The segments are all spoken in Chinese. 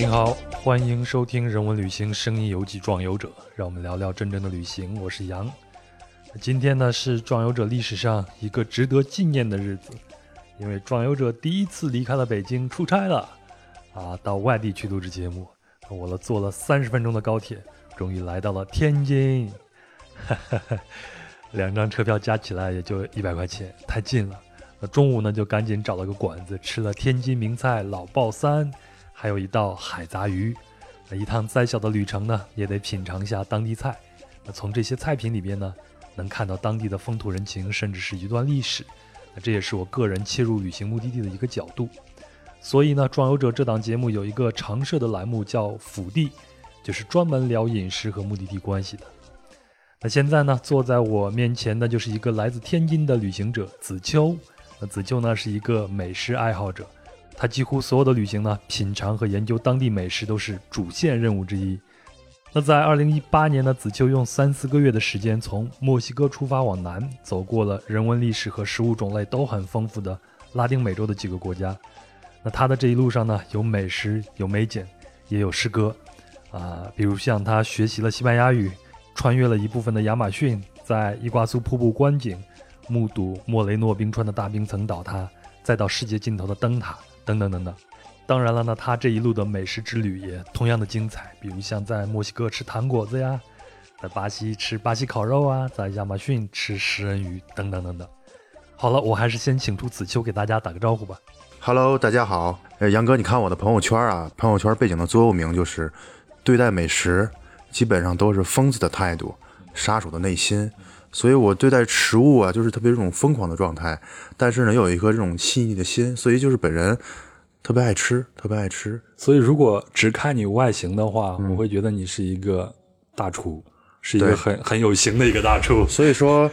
您好，欢迎收听《人文旅行声音游记·壮游者》，让我们聊聊真正的旅行。我是杨。今天呢是壮游者历史上一个值得纪念的日子，因为壮游者第一次离开了北京出差了，啊，到外地去录制节目。我呢坐了三十分钟的高铁，终于来到了天津。哈哈哈两张车票加起来也就一百块钱，太近了。那中午呢就赶紧找了个馆子吃了天津名菜老爆三。还有一道海杂鱼，那一趟再小的旅程呢，也得品尝一下当地菜。那从这些菜品里边呢，能看到当地的风土人情，甚至是一段历史。那这也是我个人切入旅行目的地的一个角度。所以呢，壮游者这档节目有一个常设的栏目叫“府地”，就是专门聊饮食和目的地关系的。那现在呢，坐在我面前的就是一个来自天津的旅行者子秋。那子秋呢，是一个美食爱好者。他几乎所有的旅行呢，品尝和研究当地美食都是主线任务之一。那在二零一八年呢，子秋用三四个月的时间，从墨西哥出发往南，走过了人文历史和食物种类都很丰富的拉丁美洲的几个国家。那他的这一路上呢，有美食，有美景，也有诗歌，啊，比如像他学习了西班牙语，穿越了一部分的亚马逊，在伊瓜苏瀑布观景，目睹莫雷诺冰川的大冰层倒塌，再到世界尽头的灯塔。等等等等，当然了呢，他这一路的美食之旅也同样的精彩，比如像在墨西哥吃糖果子呀，在巴西吃巴西烤肉啊，在亚马逊吃食人鱼等等等等。好了，我还是先请出子秋给大家打个招呼吧。Hello，大家好。呃，杨哥，你看我的朋友圈啊，朋友圈背景的座右铭就是对待美食基本上都是疯子的态度，杀手的内心。所以我对待食物啊，就是特别这种疯狂的状态，但是呢，又有一颗这种细腻的心，所以就是本人特别爱吃，特别爱吃。所以如果只看你外形的话，我会觉得你是一个大厨，是一个很很有型的一个大厨。所以说，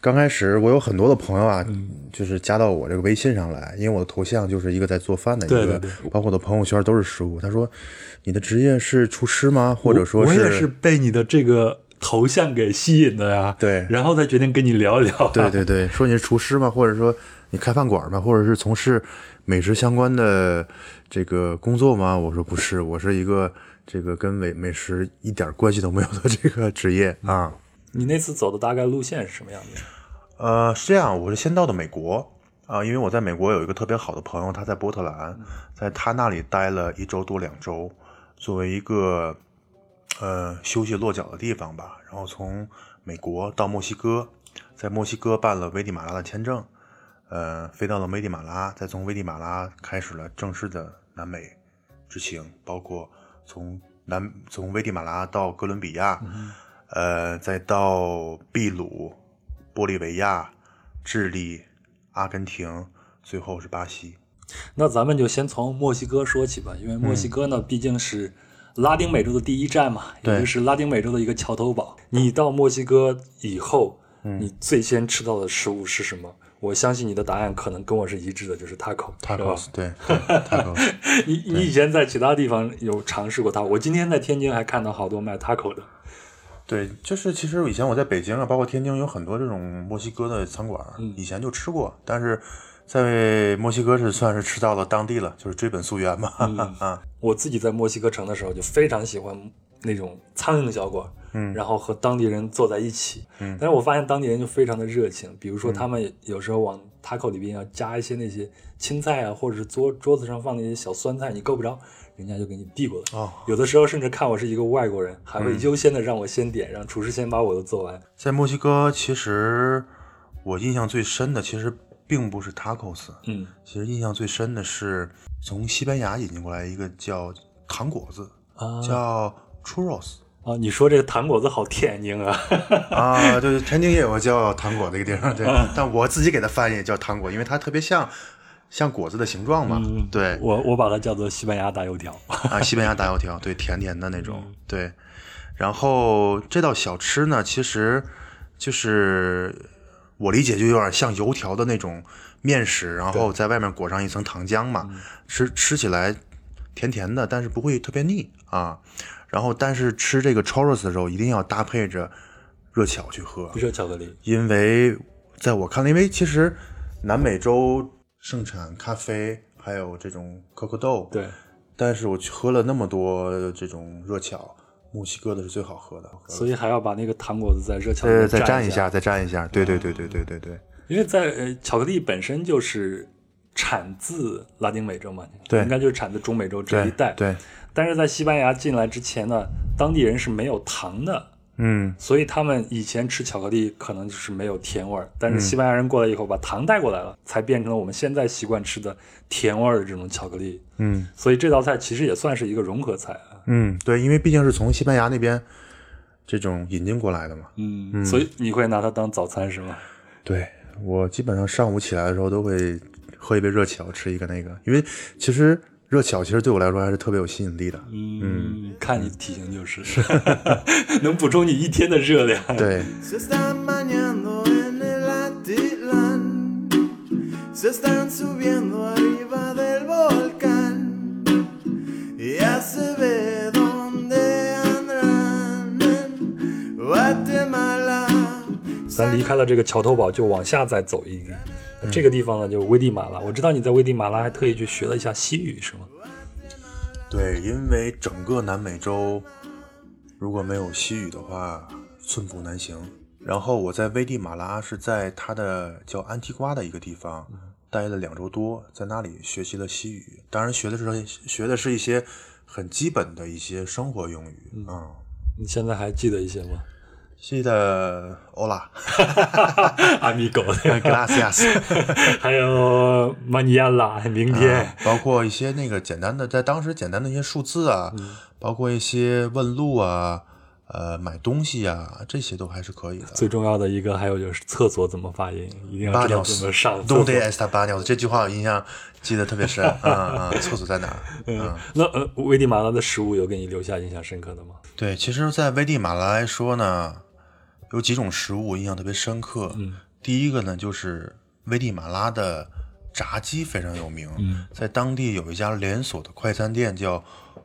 刚开始我有很多的朋友啊，就是加到我这个微信上来，因为我的头像就是一个在做饭的一个，包括我的朋友圈都是食物。他说：“你的职业是厨师吗？或者说是？”我也是被你的这个。头像给吸引的呀，对，然后才决定跟你聊一聊。对对对，说你是厨师吗？或者说你开饭馆吗？或者是从事美食相关的这个工作吗？我说不是，我是一个这个跟美美食一点关系都没有的这个职业啊。你那次走的大概路线是什么样的？呃，是这样，我是先到的美国啊，因为我在美国有一个特别好的朋友，他在波特兰，在他那里待了一周多两周，作为一个。呃，休息落脚的地方吧。然后从美国到墨西哥，在墨西哥办了危地马拉的签证，呃，飞到了危地马拉，再从危地马拉开始了正式的南美之行，包括从南从危地马拉到哥伦比亚，呃，再到秘鲁、玻利维亚、智利、阿根廷，最后是巴西。那咱们就先从墨西哥说起吧，因为墨西哥呢，毕竟是。拉丁美洲的第一站嘛，也就是拉丁美洲的一个桥头堡。你到墨西哥以后，你最先吃到的食物是什么？我相信你的答案可能跟我是一致的，就是 taco。taco 对，taco。你你以前在其他地方有尝试过它？我今天在天津还看到好多卖 taco 的。对，就是其实以前我在北京啊，包括天津有很多这种墨西哥的餐馆，以前就吃过，但是。在墨西哥是算是吃到了当地了，就是追本溯源嘛。啊，我自己在墨西哥城的时候就非常喜欢那种苍蝇小馆，嗯，然后和当地人坐在一起，嗯，但是我发现当地人就非常的热情，比如说他们有时候往 taco 里边要加一些那些青菜啊，或者是桌桌子上放那些小酸菜，你够不着，人家就给你递过来。哦，有的时候甚至看我是一个外国人，还会优先的让我先点，让厨师先把我的做完。在墨西哥，其实我印象最深的，其实。并不是 tacos，嗯，其实印象最深的是从西班牙引进过来一个叫糖果子，啊叫 churros。啊，你说这个糖果子好天津啊！啊，对，天津也有个叫糖果的一个地方，对。但我自己给它翻译叫糖果，因为它特别像像果子的形状嘛。对，我我把它叫做西班牙大油条。啊，西班牙大油条，对，甜甜的那种，对。然后这道小吃呢，其实就是。我理解就有点像油条的那种面食，然后在外面裹上一层糖浆嘛，吃吃起来甜甜的，但是不会特别腻啊。然后，但是吃这个 churros 的时候一定要搭配着热巧去喝，热巧克力。因为在我看来，因为其实南美洲盛产咖啡，还有这种可可豆，对，但是我去喝了那么多这种热巧，墨西哥的是最好喝的。所以还要把那个糖果子在热巧克力，再蘸一一下，再蘸一下。对对对对对对对。因为在呃，巧克力本身就是产自拉丁美洲嘛，对应该就是产自中美洲这一带。对，但是在西班牙进来之前呢，当地人是没有糖的，嗯所以他们以前吃巧克力可能就是没有甜味儿。但是西班牙人过来以后，把糖带过来了，才变成了我们现在习惯吃的甜味儿的这种巧克力。嗯所以这道菜其实也算是一个融合菜啊。嗯，对，因为毕竟是从西班牙那边这种引进过来的嘛。嗯，嗯所以你会拿它当早餐是吗？对我基本上上午起来的时候都会喝一杯热巧，吃一个那个，因为其实热巧其实对我来说还是特别有吸引力的。嗯，看你体型就是，能补充你一天的热量。对，咱离开了这个桥头堡，就往下再走一点。这个地方呢，就危地马拉。我知道你在危地马拉还特意去学了一下西语，是吗？对，因为整个南美洲如果没有西语的话，寸步难行。然后我在危地马拉是在它的叫安提瓜的一个地方待了两周多，在那里学习了西语。当然学的是学的是一些很基本的一些生活用语啊。你现在还记得一些吗？记得 Hola 阿米狗，Gracias，还有马尼亚拉，明天。啊包括一些那个简单的，在当时简单的一些数字啊，包括一些问路啊，呃，买东西啊，这些都还是可以的。最重要的一个还有就是厕所怎么发音，一定要知道怎么上厕 Donde 所。está baño？这句话我印象记得特别深。啊啊，厕所在哪儿？嗯，那呃，危地马拉的食物有给你留下印象深刻的吗？对，其实，在危地马拉来说呢，有几种食物我印象特别深刻。嗯，第一个呢，就是危地马拉的炸鸡非常有名，嗯在当地有一家连锁的快餐店叫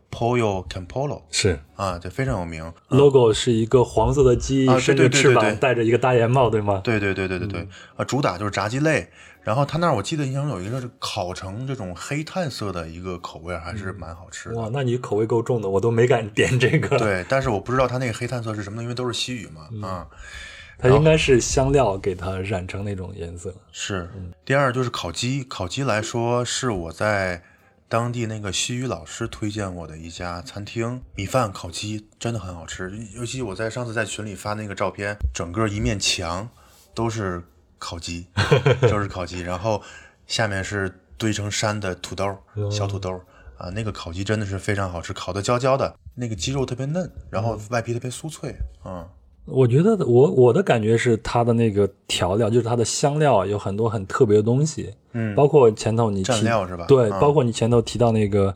Pollo Campolo 是啊，这，非常有名。，logo 是一个黄色的鸡，啊对伸着翅膀，戴着一个大檐帽，对吗？对对对对对对，啊，主打就是炸鸡类。然后他那儿我记得印象中有一个是烤成这种黑炭色的一个口味，还是蛮好吃的。哇，那你口味够重的，我都没敢点这个。，对，但是我不知道它那个黑炭色是什么，因为都是西语嘛。啊，它应该是香料给它染成那种颜色。是。第二就是烤鸡，烤鸡来说是我在当地那个西语老师推荐我的一家餐厅，米饭烤鸡真的很好吃。尤其我在上次在群里发那个照片，整个一面墙都是烤鸡，就是烤鸡，然后下面是堆成山的土豆，小土豆。啊，那个烤鸡真的是非常好吃，烤的焦焦的，那个鸡肉特别嫩，然后外皮特别酥脆，嗯，我觉得我我的感觉是它的那个调料，就是它的香料啊有很多很特别的东西，嗯。包括前头你提蘸料是吧？对，嗯。包括你前头提到那个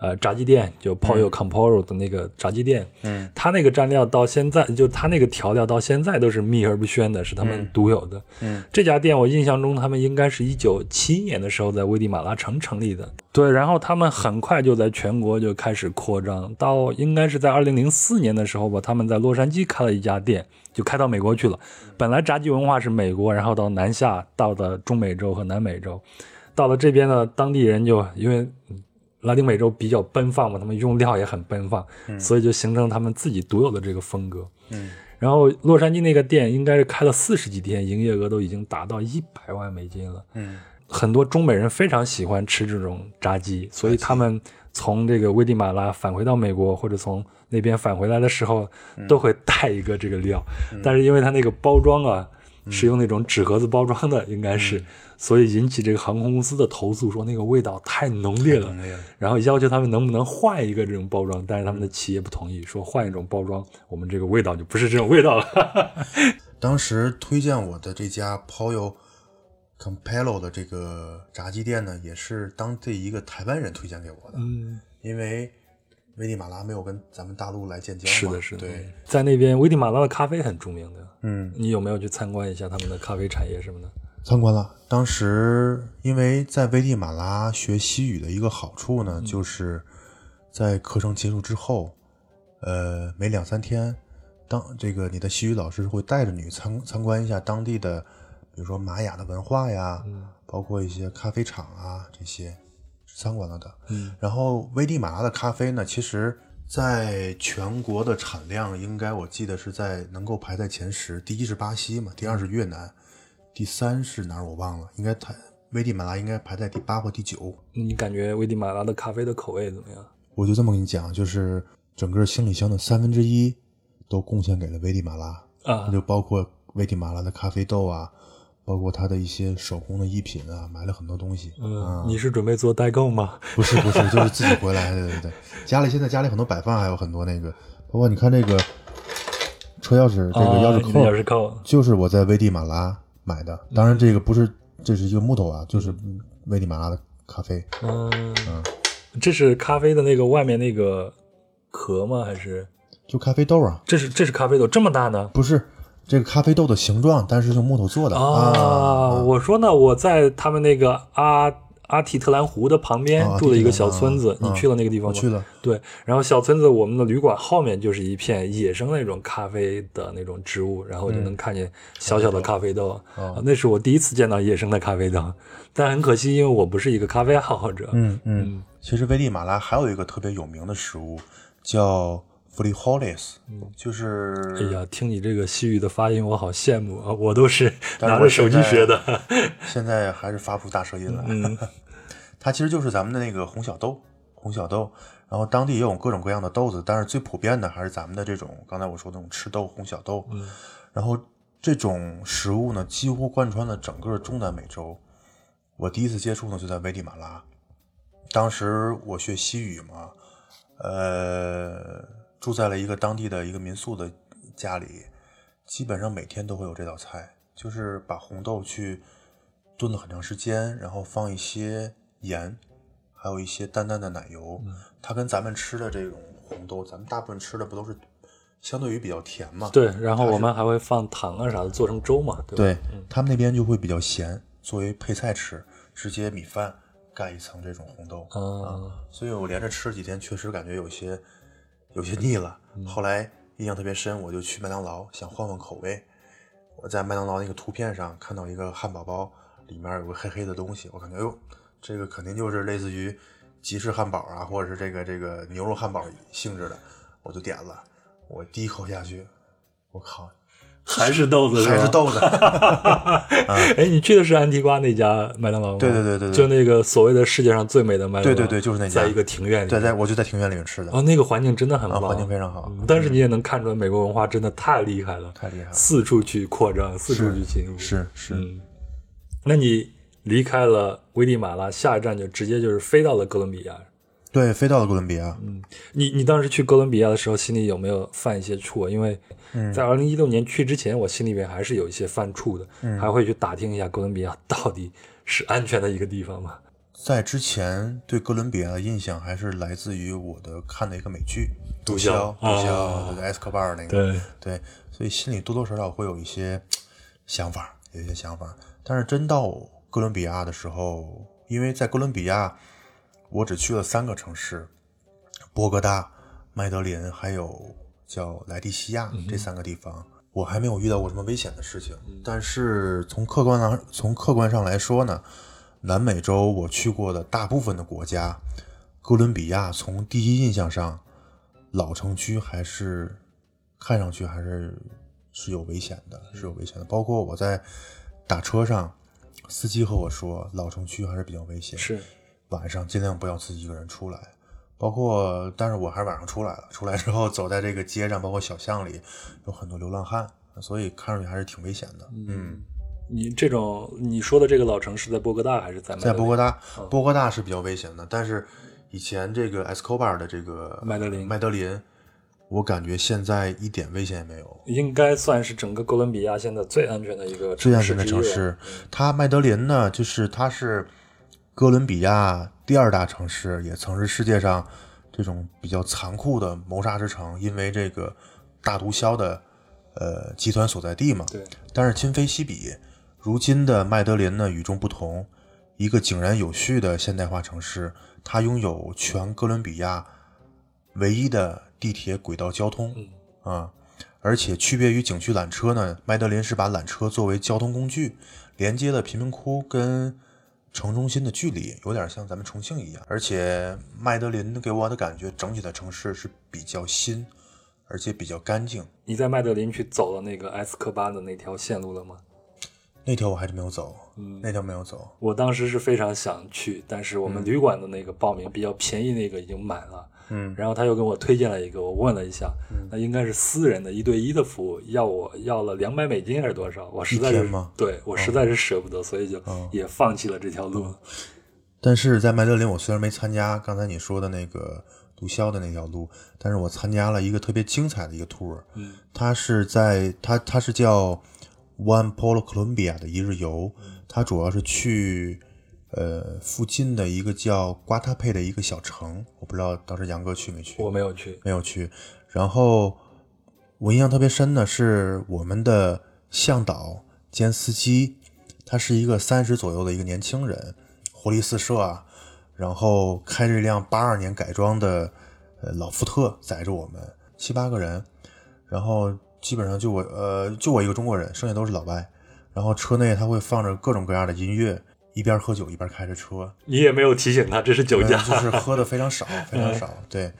呃炸鸡店，就 Pollo Camporo 的那个炸鸡店，嗯，它那个蘸料到现在，就它那个调料到现在都是秘而不宣的，是他们独有的。嗯，这家店我印象中他们应该是一九七一年的时候在危地马拉城成立的，对，然后他们很快就在全国就开始扩张，到应该是在二零零四年的时候吧，他们在洛杉矶开了一家店，就开到美国去了。本来炸鸡文化是美国，然后到南下，到的中美洲和南美洲，到了这边呢，当地人就因为嗯拉丁美洲比较奔放嘛，他们用料也很奔放，所以就形成他们自己独有的这个风格。嗯，然后洛杉矶那个店应该是开了四十几天，营业额都已经达到一百万美金了。嗯，很多中美人非常喜欢吃这种炸鸡，所以他们从这个危地马拉返回到美国，或者从那边返回来的时候，都会带一个这个料。但是因为它那个包装啊，是用那种纸盒子包装的，应该是，所以引起这个航空公司的投诉，说那个味道太浓烈了。然后要求他们能不能换一个这种包装，但是他们的企业不同意，说换一种包装，我们这个味道就不是这种味道了。当时推荐我的这家 Pollo Campello 的这个炸鸡店呢，也是当地一个台湾人推荐给我的，嗯，因为危地马拉没有跟咱们大陆来建交嘛，是的，是的。对，，在那边危地马拉的咖啡很著名的，嗯，你有没有去参观一下他们的咖啡产业什么的？参观了。当时因为在危地马拉学西语的一个好处呢，就是在课程结束之后，呃，每两三天，当这个你的西语老师会带着你参参观一下当地的，比如说玛雅的文化呀，包括一些咖啡厂啊这些，三关了的。嗯，然后危地马拉的咖啡呢，其实在全国的产量应该我记得是在能够排在前十，第一是巴西嘛，第二是越南，第三是哪儿我忘了，应该它危地马拉应该排在第八或第九。你感觉危地马拉的咖啡的口味怎么样？我就这么跟你讲，就是整个行李箱的三分之一都贡献给了危地马拉，啊那就包括危地马拉的咖啡豆啊，包括他的一些手工的艺品啊，买了很多东西。嗯，你是准备做代购吗？不是不是，就是自己回来，对对对。家里现在家里很多摆放，还有很多那个，包括你看这个车钥匙，这个钥匙扣，钥匙扣，就是我在危地马拉买的。当然，这个不是，这是一个木头啊，就是危地马拉的咖啡。嗯，这是咖啡的那个外面那个壳吗？还是就咖啡豆啊，这是这是咖啡豆这么大呢？不是这个咖啡豆的形状，但是用木头做的啊，我说呢，我在他们那个阿阿提特兰湖的旁边啊住了一个小村子，你去了那个地方吗？去了。对，然后小村子我们的旅馆后面就是一片野生那种咖啡的那种植物，然后就能看见小小的咖啡豆，啊那是我第一次见到野生的咖啡豆，但很可惜，因为我不是一个咖啡爱好者。嗯嗯。其实危地马拉还有一个特别有名的食物叫 frijoles，就是哎呀，听你这个西语的发音，我好羡慕啊！我都是拿着手机学的。现在还是发不出大舌音来。嗯 它其实就是咱们的那个红小豆，红小豆。然后当地也有各种各样的豆子，但是最普遍的还是咱们的这种刚才我说的那种赤豆、红小豆。嗯然后这种食物呢，几乎贯穿了整个中南美洲。我第一次接触呢，就在危地马拉。当时我学西语嘛，呃，住在了一个当地的一个民宿的家里，基本上每天都会有这道菜，就是把红豆去炖了很长时间，然后放一些盐，还有一些淡淡的奶油。它跟咱们吃的这种红豆，咱们大部分吃的不都是相对于比较甜嘛？对，然后我们还会放糖啊啥的，做成粥嘛，对他们那边就会比较咸，作为配菜吃，直接米饭盖一层这种红豆。嗯，所以我连着吃了几天，确实感觉有些有些腻了。后来印象特别深，我就去麦当劳想换换口味。我在麦当劳那个图片上看到一个汉堡包，里面有个黑黑的东西，我感觉哎呦，这个肯定就是类似于吉士汉堡啊，或者是这个这个牛肉汉堡性质的，我就点了。我第一口下去，我靠，还是豆子，还是。豆子。哎，你去的是安提瓜那家麦当劳吗？对对对对对就那个所谓的世界上最美的麦当劳。对对对就是那家在一个庭院里。对，在我就在庭院里面吃的，哦，那个环境真的很啊，棒，环境非常好，嗯但是你也能看出来，美国文化真的太厉害了，太厉害了。四处去扩张，四处去侵入。是是，嗯，那你离开了危地马拉，下一站就直接就是飞到了哥伦比亚。对，飞到了哥伦比亚。嗯你你当时去哥伦比亚的时候，心里有没有犯一些怵啊？因为嗯在二零一六年去之前，我心里边还是有一些犯怵的，嗯还会去打听一下哥伦比亚到底是安全的一个地方吗？在之前对哥伦比亚的印象还是来自于我的看的一个美剧《毒枭》，毒枭，埃斯科巴尔那个，对，对，所以心里多多少少会有一些想法，有一些想法。但是真到哥伦比亚的时候，因为在哥伦比亚，我只去了三个城市：波哥大、麦德林，还有叫莱蒂西亚这三个地方。我还没有遇到过什么危险的事情，但是从客观上从客观上来说呢，南美洲我去过的大部分的国家，哥伦比亚从第一印象上，老城区还是看上去还是是有危险的，是有危险的。包括我在打车上，司机和我说，老城区还是比较危险，是晚上尽量不要自己一个人出来。包括，但是我还是晚上出来了。出来之后，走在这个街上，包括小巷里，有很多流浪汉，所以看上去还是挺危险的。嗯，你这种你说的这个老城是在波哥大还是在麦德林在波哥大，波哥大是比较危险的，但是以前这个 Escobar 的这个麦德林麦德林，我感觉现在一点危险也没有。应该算是整个哥伦比亚现在最安全的一个最安全的城市。它麦德林呢，就是它是哥伦比亚第二大城市，也曾是世界上这种比较残酷的谋杀之城，因为这个大毒枭的呃集团所在地嘛。对，但是今非昔比，如今的麦德林呢与众不同，一个井然有序的现代化城市，它拥有全哥伦比亚唯一的地铁轨道交通。啊，而且区别于景区缆车呢，麦德林是把缆车作为交通工具，连接了贫民窟跟城中心的距离有点像咱们重庆一样，而且麦德林给我的感觉，整体的城市是比较新，而且比较干净。你在麦德林去走了那个埃斯科巴的那条线路了吗？那条我还是没有走，那条没有走。我当时是非常想去，但是我们旅馆的那个报名比较便宜，那个已经满了。嗯，然后他又给我推荐了一个，我问了一下，那应该是私人的一对一的服务，要我要了两百美金还是多少？我实在是吗对我实在是舍不得，所以就也放弃了这条路了。但是在麦德林，我虽然没参加刚才你说的那个毒枭的那条路，但是我参加了一个特别精彩的一个 tour。嗯，它是在它它是叫 One Polo Columbia 的一日游，它主要是去呃附近的一个叫瓜塔佩的一个小城，我不知道当时杨哥去没去？我没有去，没有去。然后我印象特别深的是我们的向导兼司机，他是一个三十左右的一个年轻人，活力四射啊。然后开着一辆八二年改装的呃老福特载着我们七八个人，然后基本上就我呃就我一个中国人，剩下都是老外。然后车内他会放着各种各样的音乐，一边喝酒一边开着车，你也没有提醒他这是酒嗯驾。就是喝的非常少，非常少。对，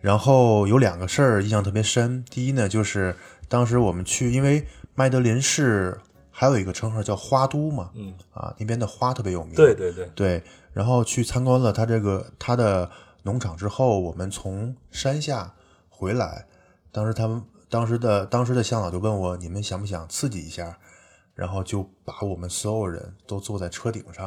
然后有两个事儿印象特别深。第一呢，就是当时我们去，因为麦德林市还有一个称号叫花都嘛，嗯啊，那边的花特别有名。对对对，对，然后去参观了他这个他的农场之后，我们从山下回来，当时他们当时的当时的向导就问我，你们想不想刺激一下？然后就把我们所有人都坐在车顶上，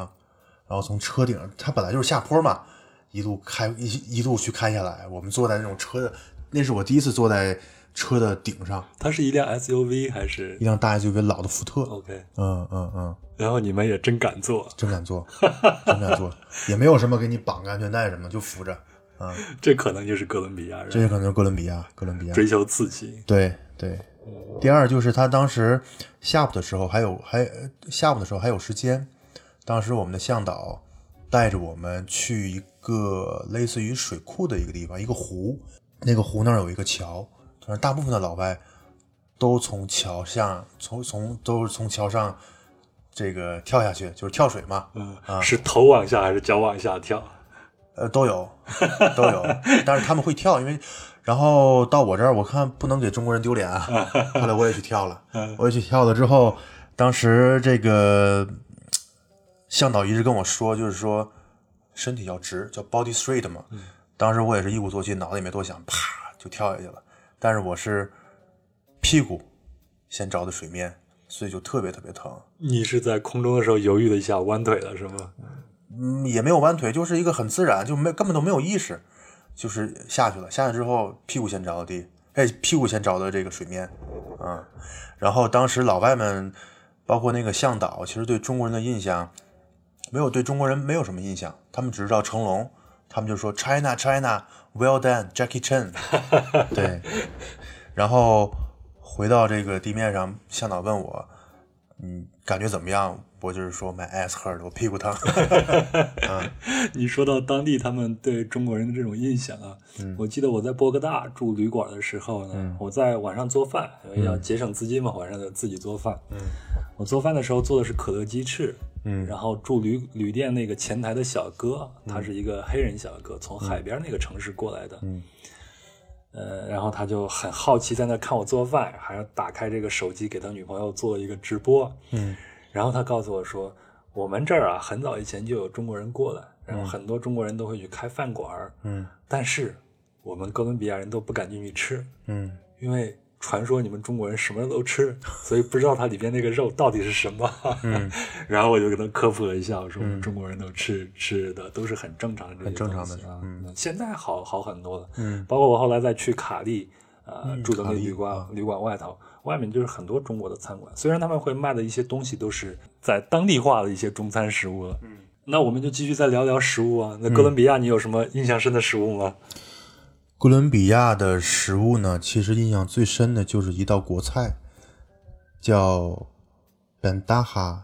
然后从车顶，它本来就是下坡嘛，一路开一一路去开下来，我们坐在那种车的，那是我第一次坐在车的顶上，它是一辆 SUV 还是一辆大 SUV 老的福特，OK？嗯嗯嗯，然后你们也真敢坐，真敢坐，真敢坐，也没有什么给你绑个安全带什么，就扶着，啊、这可能就是哥伦比亚人这也可能是哥伦比亚，哥伦比亚。追求刺激。对对。第二就是他当时下午的时候还有还呃下午的时候还有时间，当时我们的向导带着我们去一个类似于水库的一个地方，一个湖，那个湖那儿有一个桥，但是大部分的老外都从桥上从从都是从桥上这个跳下去，就是跳水嘛，嗯，是头往下还是脚往下跳？呃，都有，都有，但是他们会跳，因为，然后到我这儿，我看不能给中国人丢脸啊，后来我也去跳了，我也去跳了之后，当时这个向导一直跟我说，就是说身体要直，叫 body straight 嘛，当时我也是一鼓作气，脑子也没多想，啪就跳下去了，但是我是屁股先着的水面，所以就特别特别疼，你是在空中的时候犹豫了一下，弯腿了是吗？嗯，也没有弯腿，就是一个很自然，就没根本都没有意识，就是下去了。下去之后，屁股先着的地，哎，屁股先着的这个水面，嗯，然后当时老外们，包括那个向导，其实对中国人的印象，没有对中国人没有什么印象，他们只知道成龙，他们就说 China China well done Jackie Chan，对，然后回到这个地面上，向导问我，嗯，感觉怎么样？我就是说 my ass hurt，我屁股疼。你说到当地他们对中国人的这种印象啊，我记得我在波哥大住旅馆的时候呢，我在晚上做饭，因为要节省资金嘛，晚上就自己做饭。嗯，我做饭的时候做的是可乐鸡翅。嗯然后住旅旅店那个前台的小哥，他是一个黑人小哥，从海边那个城市过来的。嗯呃，然后他就很好奇，在那看我做饭，还要打开这个手机给他女朋友做一个直播。嗯。然后他告诉我说，我们这儿啊，很早以前就有中国人过来，然后很多中国人都会去开饭馆，嗯。但是我们哥伦比亚人都不敢进去吃，嗯。因为传说你们中国人什么都吃，所以不知道它里边那个肉到底是什么。嗯 然后我就给他科普了一下，我说我们中国人都吃吃的都是很正常的这些很正常的东西啊。现在好好很多了，嗯包括我后来再去卡利，呃，住的那旅馆、啊旅馆外头，外面就是很多中国的餐馆。虽然他们会卖的一些东西都是在当地化的一些中餐食物了。嗯，那我们就继续再聊聊食物啊。那哥伦比亚你有什么印象深的食物吗？哥伦比亚的食物呢，其实印象最深的就是一道国菜，叫 bandaja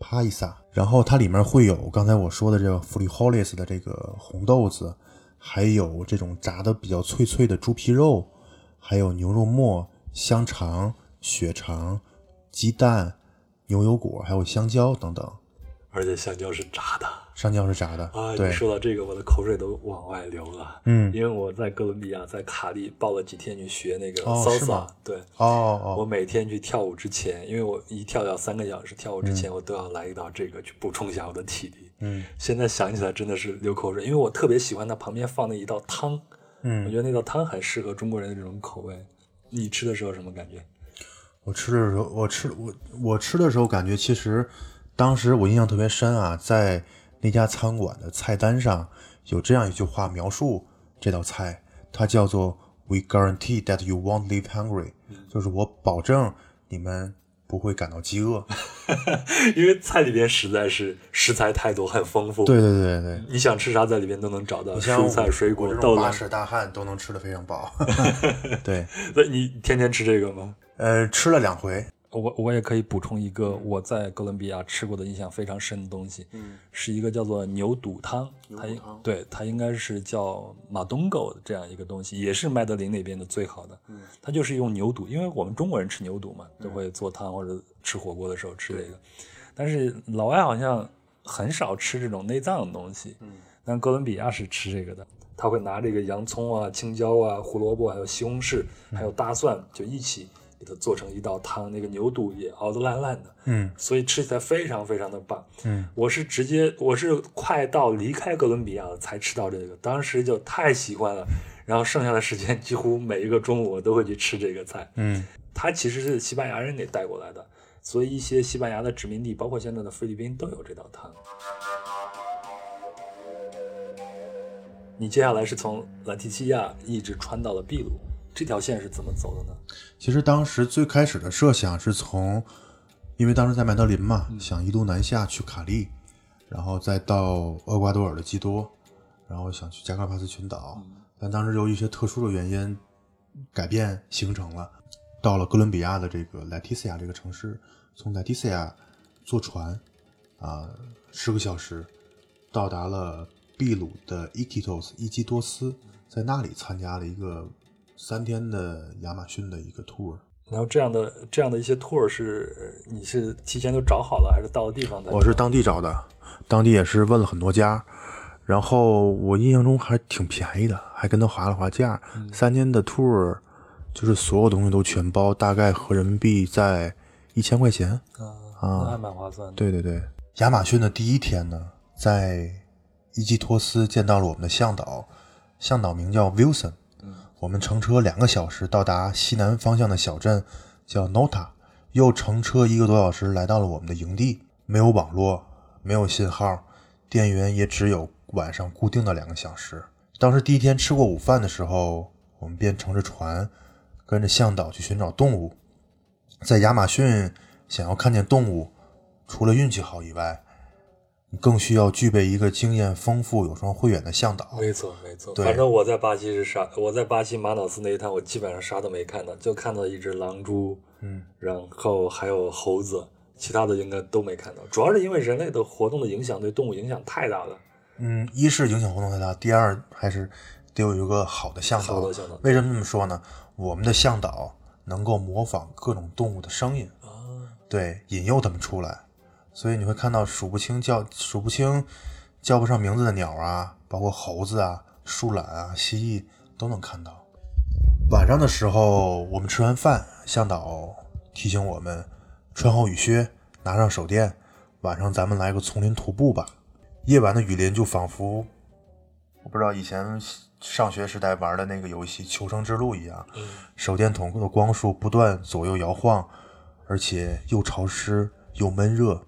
paisa，然后它里面会有刚才我说的这个 frijoles 的这个红豆子，还有这种炸的比较脆脆的猪皮肉，还有牛肉末、香肠、血肠、鸡蛋、牛油果，还有香蕉等等。而且香蕉是炸的香蕉是炸的，啊！对你，说到这个，我的口水都往外流了。嗯，因为我在哥伦比亚，在卡利报了几天去学那个 salsa，、吗对，哦哦，我每天去跳舞之前，因为我一跳要三个小时，跳舞之嗯前我都要来一道这个去补充一下我的体力。嗯现在想起来真的是流口水，因为我特别喜欢它旁边放的一道汤，嗯我嗯，觉得那道汤很适合中国人的这种口味。你吃的时候什么感觉？我吃的时候，我吃我我吃的时候感觉其实当时我印象特别深啊，在那家餐馆的菜单上有这样一句话描述这道菜，它叫做 "We guarantee that you won't leave hungry"，就是我保证你们不会感到饥饿。因为菜里边实在是食材太多，很丰富。对对对对，你想吃啥在里边都能找到，你像蔬菜、水果我、这。种八尺大汉都能吃得非常饱。对，那你天天吃这个吗？呃，吃了两回。我我也可以补充一个我在哥伦比亚吃过的印象非常深的东西，嗯，是一个叫做牛肚汤，它对它应该是叫马东狗的这样一个东西，也是麦德林那边的最好的。嗯，它就是用牛肚，因为我们中国人吃牛肚嘛，都会做汤或者吃火锅的时候吃这个，但是老外好像很少吃这种内脏的东西。嗯，但哥伦比亚是吃这个的，他会拿这个洋葱啊、青椒啊、胡萝卜还有西红柿还有大蒜就一起给它做成一道汤，那个牛肚也熬得烂烂的。嗯所以吃起来非常非常的棒。嗯，我是直接我是快到离开哥伦比亚了才吃到这个，当时就太喜欢了，然后剩下的时间几乎每一个中午我都会去吃这个菜。嗯它其实是西班牙人给带过来的，所以一些西班牙的殖民地，包括现在的菲律宾都有这道汤。你接下来是从兰提西亚一直穿到了秘鲁，这条线是怎么走的呢？其实当时最开始的设想是从，因为当时在麦德林嘛，想一路南下去卡利，然后再到厄瓜多尔的基多，然后想去加克帕斯群岛，但当时由于一些特殊的原因改变行程了，到了哥伦比亚的这个莱提西亚这个城市，从莱提西亚坐船啊十个小时到达了秘鲁的伊基托斯伊基多斯，在那里参加了一个三天的亚马逊的一个 tour。然后这样的这样的一些 tour 是你是提前都找好了，还是到了地方的？我是当地找的，当地也是问了很多家，然后我印象中还挺便宜的，还跟他划了划价。三天的 tour 就是所有东西都全包，大概合人民币在一千块钱。啊，那还蛮划算的。对对对，亚马逊的第一天呢，在伊基托斯见到了我们的向导，向导名叫 Wilson。我们乘车两个小时到达西南方向的小镇，叫 Nota，又乘车一个多小时来到了我们的营地。没有网络，没有信号，电源也只有晚上固定的两个小时。当时第一天吃过午饭的时候，我们便乘着船，跟着向导去寻找动物。在亚马逊，想要看见动物，除了运气好以外，更需要具备一个经验丰富、有双慧眼的向导。没错，没错。反正我在巴西是啥，我在巴西马瑙斯那一趟，我基本上啥都没看到，就看到一只狼蛛，嗯，然后还有猴子，其他的应该都没看到。主要是因为人类的活动的影响对动物影响太大了。嗯，一是影响活动太大，第二还是得有一个好的向导。好的向导为什么这么说呢？我们的向导能够模仿各种动物的声音，啊，对，引诱它们出来。所以你会看到数不清叫数不清叫不上名字的鸟啊，包括猴子啊、树懒啊、蜥蜴都能看到。晚上的时候，我们吃完饭，向导提醒我们穿好雨靴，拿上手电，晚上咱们来个丛林徒步吧。夜晚的雨林就仿佛，我不知道以前上学时代玩的那个游戏《求生之路》一样，手电筒的光束不断左右摇晃，而且又潮湿又闷热，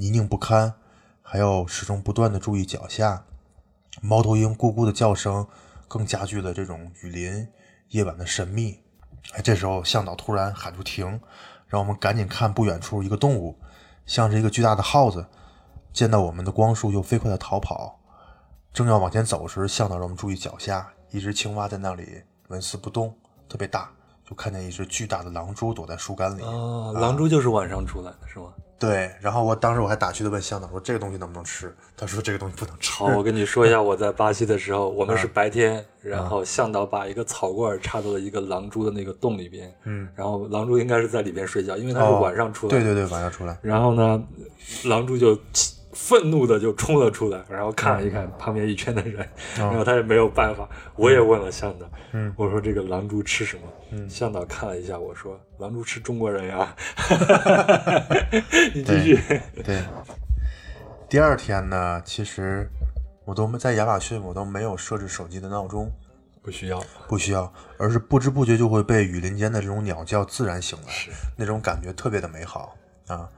泥泞不堪，还要始终不断的注意脚下。猫头鹰咕咕的叫声更加剧了这种雨林夜晚的神秘。哎，这时候向导突然喊出停，让我们赶紧看不远处一个动物，像是一个巨大的耗子，见到我们的光束又飞快的逃跑。正要往前走时，向导让我们注意脚下，一只青蛙在那里纹丝不动，特别大，就看见一只巨大的狼蛛躲在树干里。哦，狼蛛就是晚上出来的是吗？对，然后我当时我还打趣的问向导说：“这个东西能不能吃？”他说：“这个东西不能吃。好，我跟你说一下，我在巴西的时候，我们是白天，然后向导把一个草罐插到了一个狼蛛的那个洞里边，嗯，然后狼蛛应该是在里边睡觉，因为它是晚上出来的。对对对，晚上出来。然后呢，狼蛛就愤怒的就冲了出来，然后看了一看旁边一圈的人，然后他也没有办法。我也问了向导，嗯我说这个狼蛛吃什么？向导看了一下，我说狼蛛吃中国人呀。你继续。对，第二天呢，其实我都没在亚马逊，我都没有设置手机的闹钟，不需要，不需要，而是不知不觉就会被雨林间的这种鸟叫自然醒来，那种感觉特别的美好啊。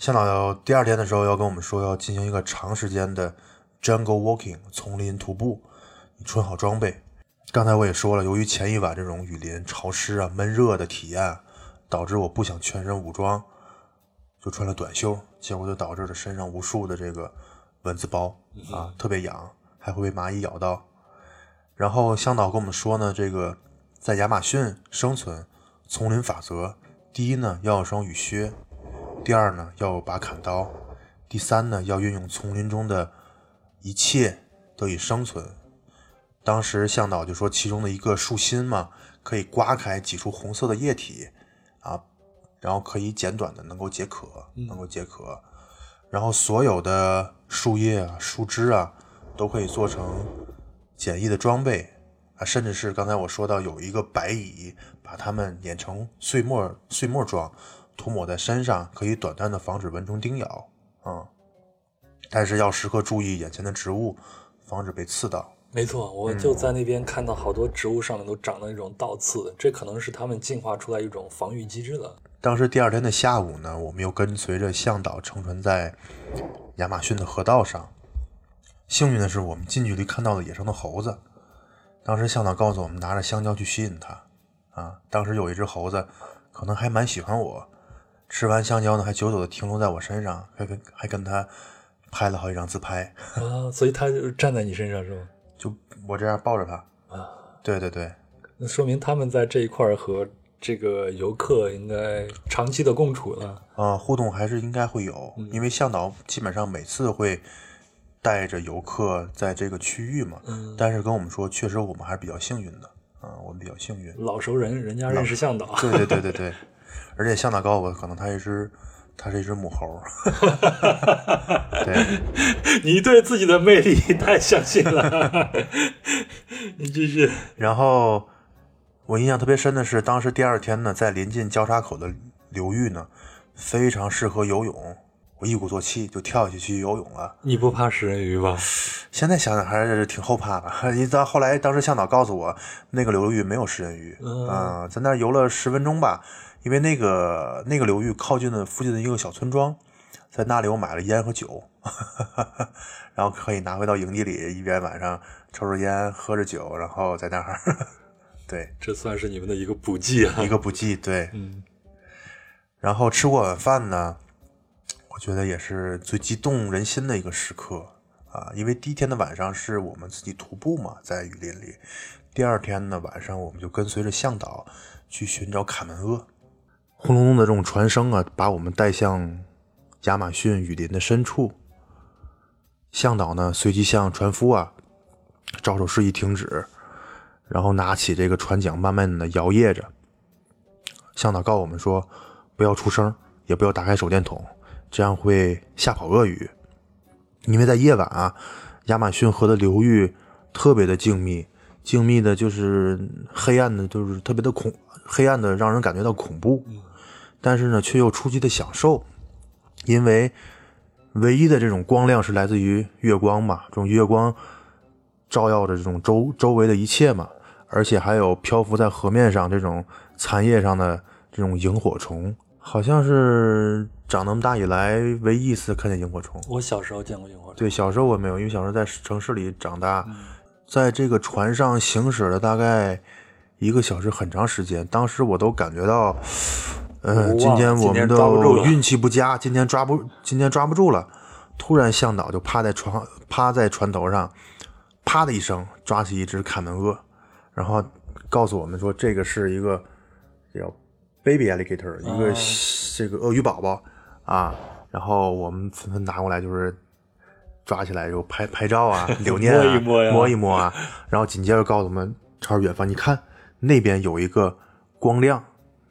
向导第二天的时候要跟我们说要进行一个长时间的 jungle walking 丛林徒步，你穿好装备。刚才我也说了，由于前一晚这种雨林潮湿啊、闷热的体验，导致我不想全身武装，就穿了短袖，结果就导致了身上无数的这个蚊子包啊，特别痒，还会被蚂蚁咬到。然后向导跟我们说呢，这个在亚马逊生存，丛林法则，第一呢要有双雨靴，第二呢要有把砍刀，第三呢要运用丛林中的一切得以生存。当时向导就说，其中的一个树心嘛，可以刮开挤出红色的液体啊，然后可以简短的能够解渴，能够解渴。然后所有的树叶啊、树枝啊，都可以做成简易的装备啊，甚至是刚才我说到有一个白蚁，把它们碾成碎末碎末状，涂抹在身上，可以短暂的防止蚊虫叮咬啊、但是要时刻注意眼前的植物，防止被刺到。没错，我就在那边看到好多植物上面都长了那种倒刺，这可能是它们进化出来一种防御机制了。当时第二天的下午呢，我们又跟随着向导乘船在亚马逊的河道上。幸运的是，我们近距离看到了野生的猴子。当时向导告诉我们，拿着香蕉去吸引它。啊，当时有一只猴子，可能还蛮喜欢我。吃完香蕉呢，还久久的停留在我身上，还跟还跟他拍了好几张自拍。啊，所以他就站在你身上是吗？就我这样抱着他。啊，对对对，那说明他们在这一块儿和这个游客应该长期的共处了。啊，互动还是应该会有，因为向导基本上每次会带着游客在这个区域嘛。嗯但是跟我们说，确实我们还是比较幸运的，啊，我们比较幸运。老熟人，人家认识向导。对对对对对，而且向导告诉我，可能它一只，它是一只母猴。对，你对自己的魅力太相信了。你继续。然后我印象特别深的是，当时第二天呢，在临近交叉口的流域呢，非常适合游泳。我一鼓作气就跳下去去游泳了。你不怕食人鱼吧？现在想想还是挺后怕的。一到后来，当时向导告诉我，那个流域没有食人鱼，嗯啊、在那儿游了十分钟吧。因为那个那个流域靠近的附近的一个小村庄，在那里我买了烟和酒，然后可以拿回到营地里，一边晚上抽着烟，喝着酒，然后在那儿，对，这算是你们的一个补给啊。一个补给，对。嗯然后吃过晚饭呢，我觉得也是最激动人心的一个时刻啊，因为第一天的晚上是我们自己徒步嘛，在雨林里，第二天呢晚上我们就跟随着向导去寻找卡门鳄。轰隆隆的这种船声啊，把我们带向亚马逊雨林的深处。向导呢随即向船夫啊招手示意停止，然后拿起这个船桨慢慢的摇曳着。向导告诉我们说，不要出声，也不要打开手电筒，这样会吓跑鳄鱼。因为在夜晚啊，亚马逊河的流域特别的静谧，静谧的就是黑暗的，就是特别的恐，黑暗的让人感觉到恐怖。但是呢，却又出奇的享受，因为唯一的这种光亮是来自于月光嘛，这种月光照耀着这种周周围的一切嘛，而且还有漂浮在河面上这种残叶上的这种萤火虫，好像是长那么大以来唯一一次看见萤火虫。我小时候见过萤火虫。对，小时候我没有，因为小时候在城市里长大，在这个船上行驶了大概一个小时，很长时间。当时我都感觉到，呃，今天我们抓不住了都运气不佳，今天抓不，今天抓不住了。突然，向导就趴在床，趴在船头上，啪的一声抓起一只卡门鳄，然后告诉我们说，这个是一个叫 baby alligator，一个这个鳄鱼宝宝啊。然后我们纷纷拿过来，就是抓起来就拍拍照啊，留念啊，摸一摸呀摸一摸啊。然后紧接着告诉我们，朝着远方，你看那边有一个光亮，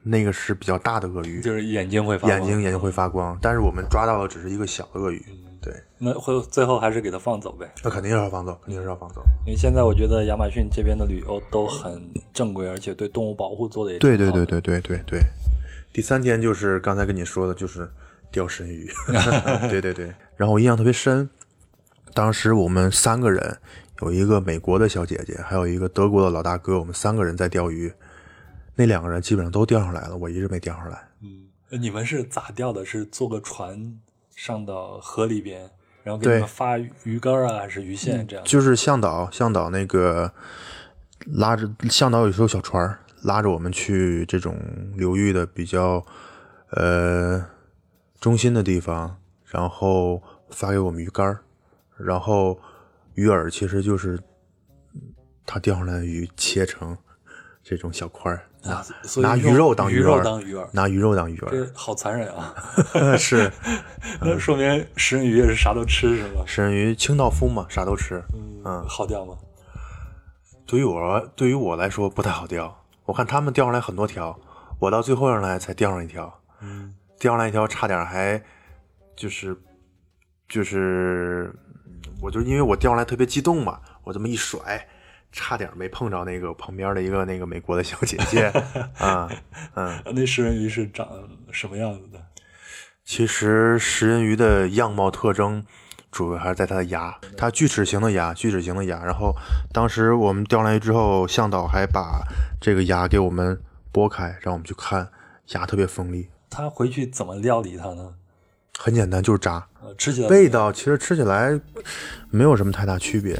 那个是比较大的鳄鱼，就是眼睛会发光眼睛眼睛会发光。但是我们抓到的只是一个小的鳄鱼。嗯对，那会最后还是给它放走呗。那肯定是要放走，肯定是要放走。因为现在我觉得亚马逊这边的旅游都很正规，而且对动物保护做的也对对对对对对对。第三天就是刚才跟你说的，就是钓神鱼。对对对。然后我印象特别深，当时我们三个人，有一个美国的小姐姐，还有一个德国的老大哥，我们三个人在钓鱼。那两个人基本上都钓上来了，我一直没钓上来。嗯你们是咋钓的？是坐个船上到河里边，然后给你们发鱼竿啊，还是鱼线这样？就是向导，向导那个拉着向导有时候小船儿拉着我们去这种流域的比较呃中心的地方，然后发给我们鱼竿儿，然后鱼饵其实就是他钓上来的鱼切成这种小块儿，啊，所以拿鱼肉当鱼肉当鱼饵，拿鱼肉当鱼饵，这好残忍啊！是 那说明食人鱼也是啥都吃是吧？食人鱼清道夫嘛，啥都吃。嗯，好钓吗？对于我对于我来说不太好钓，我看他们钓上来很多条，我到最后上来才钓上一条，嗯，钓上来一条差点还就是就是，我就因为我钓上来特别激动嘛，我这么一甩，差点没碰着那个旁边的一个那个美国的小姐姐 啊嗯，那食人鱼是长什么样子的？其实食人鱼的样貌特征。主要还是在它的牙，它锯齿形的牙，锯齿形的牙。然后当时我们钓上来之后，向导还把这个牙给我们剥开，让我们去看，牙特别锋利。它回去怎么料理它呢？很简单，就是炸。呃，吃起来味道其实吃起来没有什么太大区别。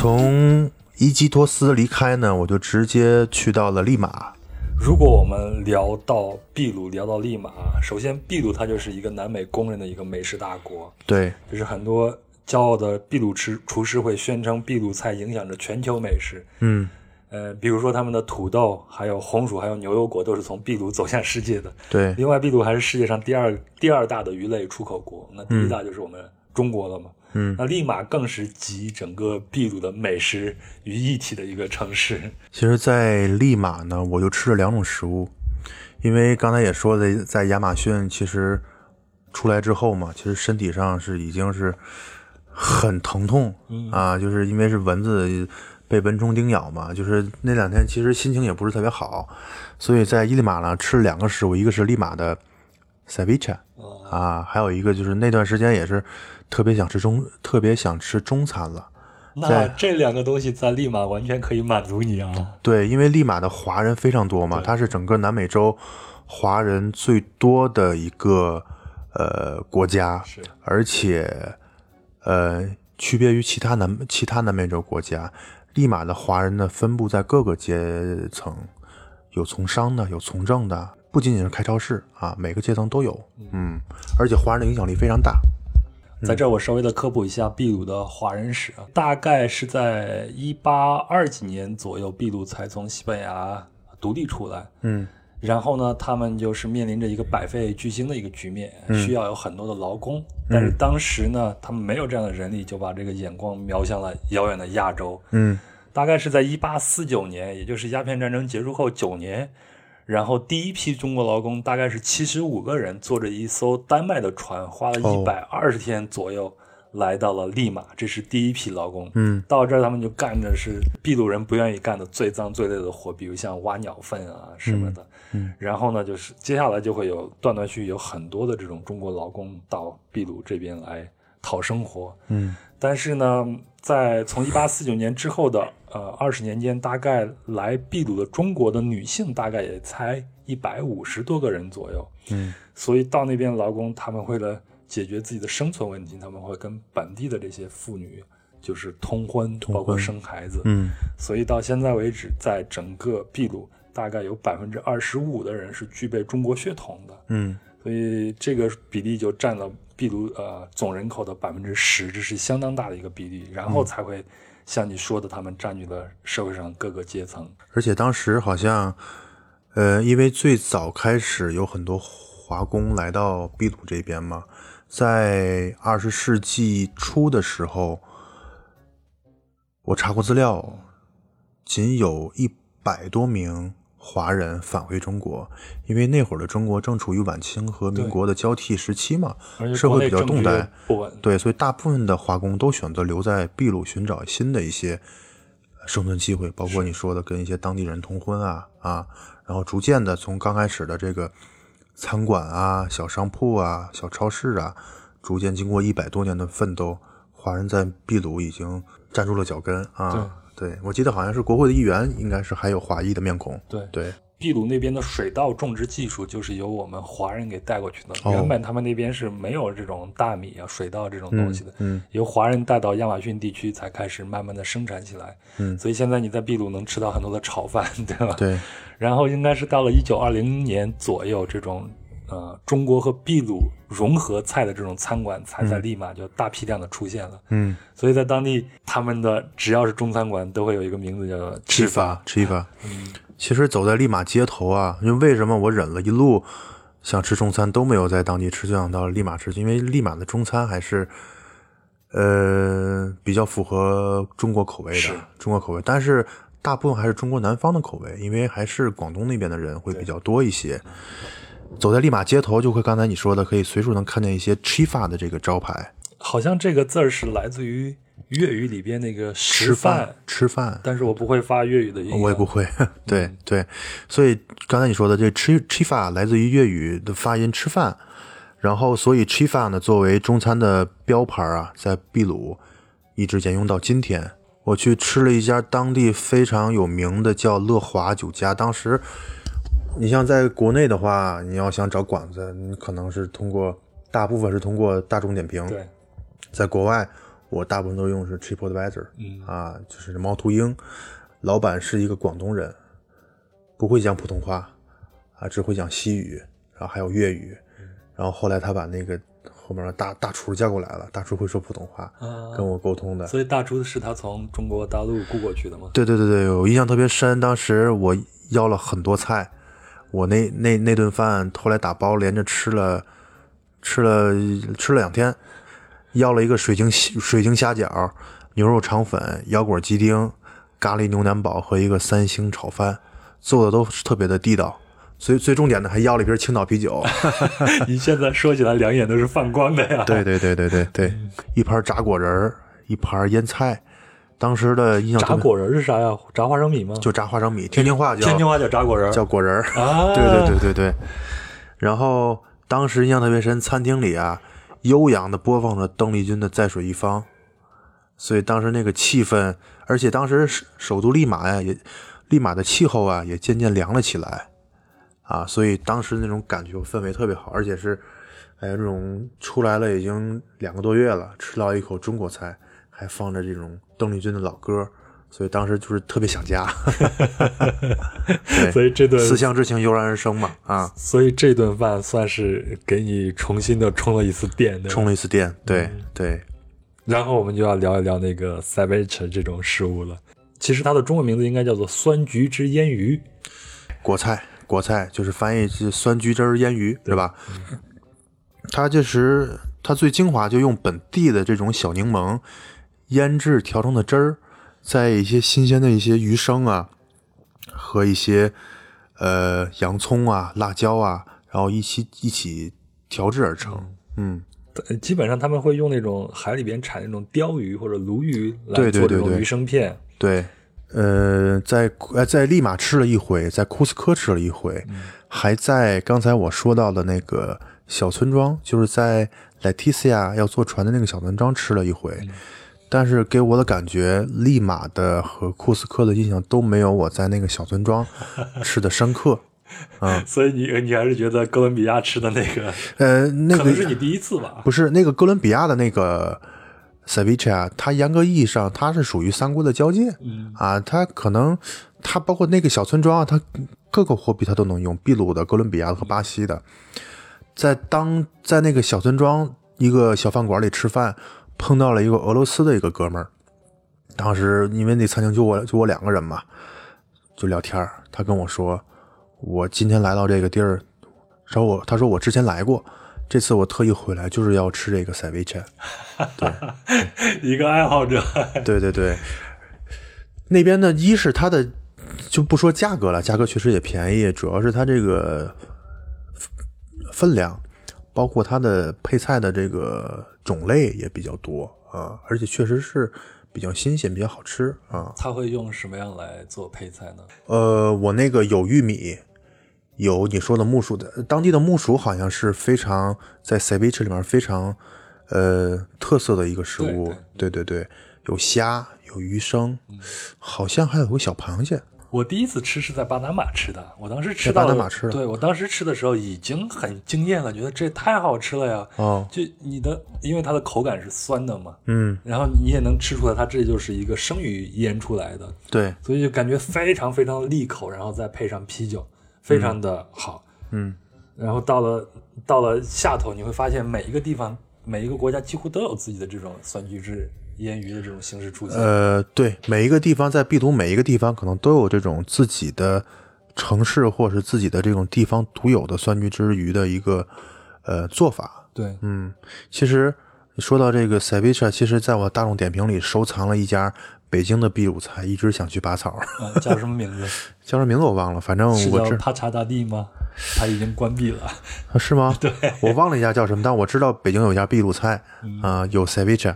从伊基托斯离开呢，我就直接去到了利马。如果我们聊到秘鲁，聊到利马，首先秘鲁它就是一个南美公认的一个美食大国，对，就是很多骄傲的秘鲁吃厨师会宣称秘鲁菜影响着全球美食。嗯，呃，比如说他们的土豆、还有红薯、还有牛油果都是从秘鲁走向世界的。对，另外，秘鲁还是世界上第二第二大的鱼类出口国，那第一大就是我们中国了嘛。嗯，那利马更是集整个秘鲁的美食于一体的一个城市。其实，在利马呢，我就吃了两种食物，因为刚才也说的，在亚马逊其实出来之后嘛，其实身体上是已经是很疼痛、啊，就是因为是蚊子被蚊虫叮咬嘛，就是那两天其实心情也不是特别好，所以在伊利马呢吃了两个食物，一个是利马的 ceviche 啊，还有一个就是那段时间也是特别想吃中，特别想吃中餐了。那这两个东西在利马完全可以满足你啊！对，因为利马的华人非常多嘛，它是整个南美洲华人最多的一个呃国家，是而且呃区别于其他南其他南美洲国家，利马的华人呢分布在各个阶层，有从商的，有从政的，不仅仅是开超市啊，每个阶层都有，嗯，而且华人的影响力非常大。在这儿我稍微的科普一下秘鲁的华人史啊，大概是在一八二几年左右，秘鲁才从西班牙独立出来。嗯然后呢，他们就是面临着一个百废俱兴的一个局面，需要有很多的劳工。但是当时呢，他们没有这样的人力，就把这个眼光瞄向了遥远的亚洲。嗯大概是在一八四九年，也就是鸦片战争结束后九年，然后第一批中国劳工大概是七十五个人，坐着一艘丹麦的船，花了哦一百二十天左右。来到了利马，这是第一批劳工。嗯，到这儿他们就干的是秘鲁人不愿意干的最脏最累的活，比如像挖鸟粪啊什么的。嗯然后呢，就是接下来就会有断断续续有很多的这种中国劳工到秘鲁这边来讨生活。嗯但是呢，在从一八四九年之后的呃二十年间，大概来秘鲁的中国的女性大概也才一百五十多个人左右。嗯所以到那边劳工，他们为了解决自己的生存问题，他们会跟本地的这些妇女就是通婚，包括生孩子。嗯所以到现在为止，在整个秘鲁，大概有百分之二十五的人是具备中国血统的。嗯所以这个比例就占了秘鲁呃总人口的百分之十，这是相当大的一个比例，然后才会像你说的，他们占据了社会上各个阶层。而且当时好像，呃，因为最早开始有很多华工来到秘鲁这边嘛，在二十世纪初的时候，我查过资料，仅有一百多名华人返回中国，因为那会儿的中国正处于晚清和民国的交替时期嘛，社会比较动荡，对，所以大部分的华工都选择留在秘鲁寻找新的一些呃生存机会，包括你说的跟一些当地人通婚啊啊，然后逐渐的从刚开始的这个餐馆啊、小商铺啊、小超市啊，逐渐经过一百多年的奋斗，华人在秘鲁已经站住了脚跟啊。对，我记得好像是国会的议员，应该是还有华裔的面孔。对对，秘鲁那边的水稻种植技术就是由我们华人给带过去的。哦原本他们那边是没有这种大米啊、水稻这种东西的，嗯由华人带到亚马逊地区才开始慢慢的生产起来。嗯所以现在你在秘鲁能吃到很多的炒饭，对吧？。对，然后应该是到了一九二零年左右，这种呃中国和秘鲁融合菜的这种餐馆才在利马就大批量的出现了。嗯，所以在当地，他们的只要是中餐馆都会有一个名字叫吃法吃法。其实走在利马街头啊，因为为什么我忍了一路想吃中餐都没有在当地吃，就想到利马吃，因为利马的中餐还是呃比较符合中国口味的中国口味，但是大部分还是中国南方的口味，因为还是广东那边的人会比较多一些。走在利马街头，就会刚才你说的，可以随处能看见一些 chifa 的这个招牌，好像这个字儿是来自于粤语里边那个吃饭，吃饭，但是我不会发粤语的音。我也不。会，对对，所以刚才你说的这吃 chifa 来自于粤语的发音吃饭，然后所以 chifa 呢作为中餐的标牌啊，在秘鲁一直沿用到今天。我去吃了一家当地非常有名的叫乐华酒家，当时你像在国内的话，你要想找馆子，你可能是通过大部分是通过大众点评，对，在国外，我大部分都用是 TripAdvisor，嗯啊，就是猫头鹰，老板是一个广东人，不会讲普通话，啊，只会讲西语，然后还有粤语，然后后来他把那个后面的大大厨叫过来了，大厨会说普通话，啊跟我沟通的。所以大厨是他从中国大陆雇过去的吗？对对对对，我印象特别深，当时我要了很多菜，我那那那顿饭后来打包连着吃了，吃了吃了两天，要了一个水晶水晶虾饺、牛肉肠粉、腰果鸡丁、咖喱牛腩煲和一个三星炒饭，做的都是特别的地道。所以最重点的还要了一瓶青岛啤酒 你现在说起来两眼都是放光的呀。对对对对对对，一盘炸果仁儿，一盘腌菜，当时的印象炸果仁是啥呀？炸花生米吗？就炸花生米，天津话叫天津话叫炸果仁。叫果仁儿。啊，对对对对对。然后当时印象特别深，餐厅里啊，悠扬的播放着邓丽君的《在水一方》，所以当时那个气氛，而且当时首首都利马呀，也利马的气候啊，也渐渐凉了起来，啊，所以当时那种感觉氛围特别好，而且是，哎呀，这种出来了已经两个多月了，吃到一口中国菜，还放着这种邓丽君的老歌。所以当时就是特别想家，对，所以这顿思乡之情油然而生嘛，啊，所以这顿饭算是给你重新的充了一次电，对充了一次电，对、嗯对，然后我们就要聊一聊那个 ceviche 这种食物了。其实它的中文名字应该叫做酸橘汁腌鱼。国菜国菜就是翻译是酸橘汁儿腌鱼，对吧？它就是它最精华就用本地的这种小柠檬腌制调成的汁儿，在一些新鲜的一些鱼生啊和一些呃洋葱啊、辣椒啊，然后一起一起调制而成。嗯，呃基本上他们会用那种海里边产那种鲷鱼或者鲈鱼来对对对对做这种鱼生片。对，呃，在呃在利马吃了一回，在库斯科吃了一回，还在刚才我说到的那个小村庄，就是在 Leticia 要坐船的那个小村庄吃了一回。但是给我的感觉，利马的和库斯科的印象都没有我在那个小村庄 吃的深刻。嗯，所以你你还是觉得哥伦比亚吃的那个，呃，那个可能是你第一次吧？不是那个哥伦比亚的那个 ceviche 啊，它严格意义上它是属于三国的交界。嗯啊，它可能它包括那个小村庄啊，它各个货币它都能用，秘鲁的、哥伦比亚的和巴西的。在当在那个小村庄一个小饭馆里吃饭，碰到了一个俄罗斯的一个哥们儿。当时因为那餐厅就我就我两个人嘛，就聊天儿他跟我说，我今天来到这个地儿，然后我他说我之前来过，这次我特意回来就是要吃这个 ceviche。一个爱好者，对对对，那边呢一是它的就不说价格了，价格确实也便宜，主要是它这个分量，包括它的配菜的这个种类也比较多啊，而且确实是比较新鲜，比较好吃啊。他会用什么样来做配菜呢？呃，我那个有玉米，有你说的木薯的，当地的木薯好像是非常在 ceviche 里面非常呃特色的一个食物。对对对，有虾，有鱼生，好像还有个小螃蟹。我第一次吃是在巴拿马吃的，我当时吃到巴拿马吃的对我当时吃的时候已经很惊艳了，觉得这太好吃了呀！哦，就你的，因为它的口感是酸的嘛，嗯，然后你也能吃出来，它这就是一个生鱼腌出来的，对，所以就感觉非常非常利口，然后再配上啤酒，非常的好。嗯，然后到了到了下头，你会发现每一个地方、每一个国家几乎都有自己的这种酸橘汁腌鱼的这种形式出现。呃，对，每一个地方在秘鲁每一个地方可能都有这种自己的城市或者是自己的这种地方独有的酸橘汁鱼的一个呃做法。对，嗯，其实说到这个 ceviche，其实在我大众点评里收藏了一家北京的秘鲁菜，一直想去拔草，啊，叫什么名字？叫什么名字我忘了，反正是我知叫帕查大地吗？它已经关闭了。啊是吗？对，我忘了一家叫什么，但我知道北京有一家秘鲁菜啊、有 ceviche。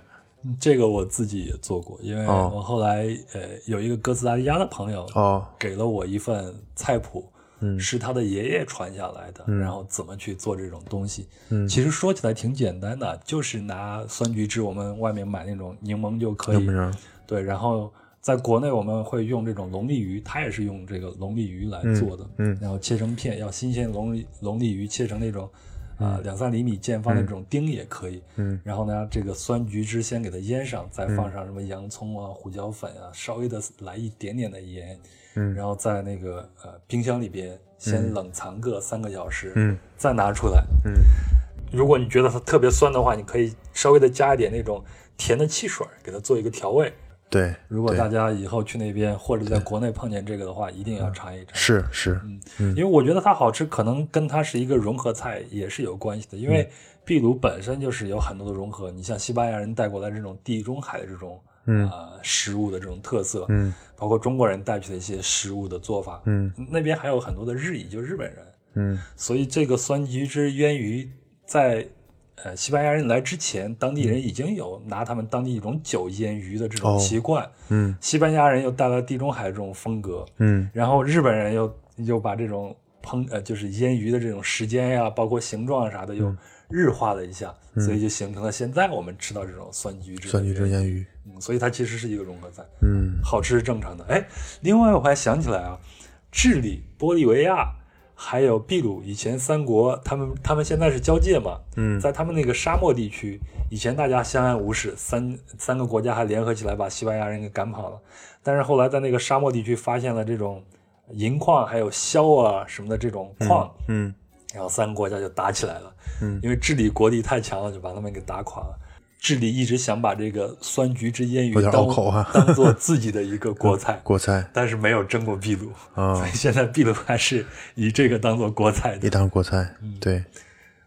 这个我自己也做过，因为哦我后来呃有一个哥斯达黎加的朋友哦，给了我一份菜谱，嗯是他的爷爷传下来的，然后怎么去做这种东西。嗯其实说起来挺简单的，就是拿酸橘汁，我们外面买那种柠檬就可以？对，然后在国内我们会用这种龙利鱼，它也是用这个龙利鱼来做的，嗯然后切成片，要新鲜龙利龙利鱼切成那种。啊、两三厘米见方的这种丁也可以，嗯，然后呢，这个酸橘汁先给它腌上，再放上什么洋葱啊、胡椒粉啊，稍微的来一点点的盐，嗯。然后在那个呃冰箱里边先冷藏个三个小时，嗯。再拿出来，嗯。如果你觉得它特别酸的话，你可以稍微的加一点那种甜的汽水，给它做一个调味。对，如果大家以后去那边或者在国内碰见这个的话，一定要尝一尝。是是，因为我觉得它好吃，可能跟它是一个融合菜也是有关系的。因为秘鲁本身就是有很多的融合，你像西班牙人带过来这种地中海的这种嗯。呃食物的这种特色，嗯。包括中国人带去的一些食物的做法，嗯。那边还有很多的日裔，就日本人，嗯。所以这个酸橘汁源于在呃西班牙人来之前，当地人已经有拿他们当地一种酒腌鱼的这种哦习惯，嗯。西班牙人又带来地中海这种风格，嗯。然后日本人又又把这种烹呃就是腌鱼的这种时间呀，包括形状啥的又日化了一下，所以。就形成了现在我们吃到这种酸橘汁酸橘汁腌鱼，嗯，所以它其实是一个融合菜，嗯。好吃是正常的。哎，另外我还想起来啊，智利、玻利维亚还有秘鲁，以前三国他们他们现在是交界嘛，嗯在他们那个沙漠地区，以前大家相安无事，三三个国家还联合起来把西班牙人给赶跑了。但是后来在那个沙漠地区发现了这种银矿还有硝啊什么的这种矿，嗯然后三个国家就打起来了。嗯因为治理国力太强了，就把他们给打垮了。智利一直想把这个酸橘汁腌鱼当当做 自己的一个国菜，国菜。但是没有争过秘鲁，啊 所以现在秘鲁还是以这个当做国菜的。一。当国菜，嗯。对，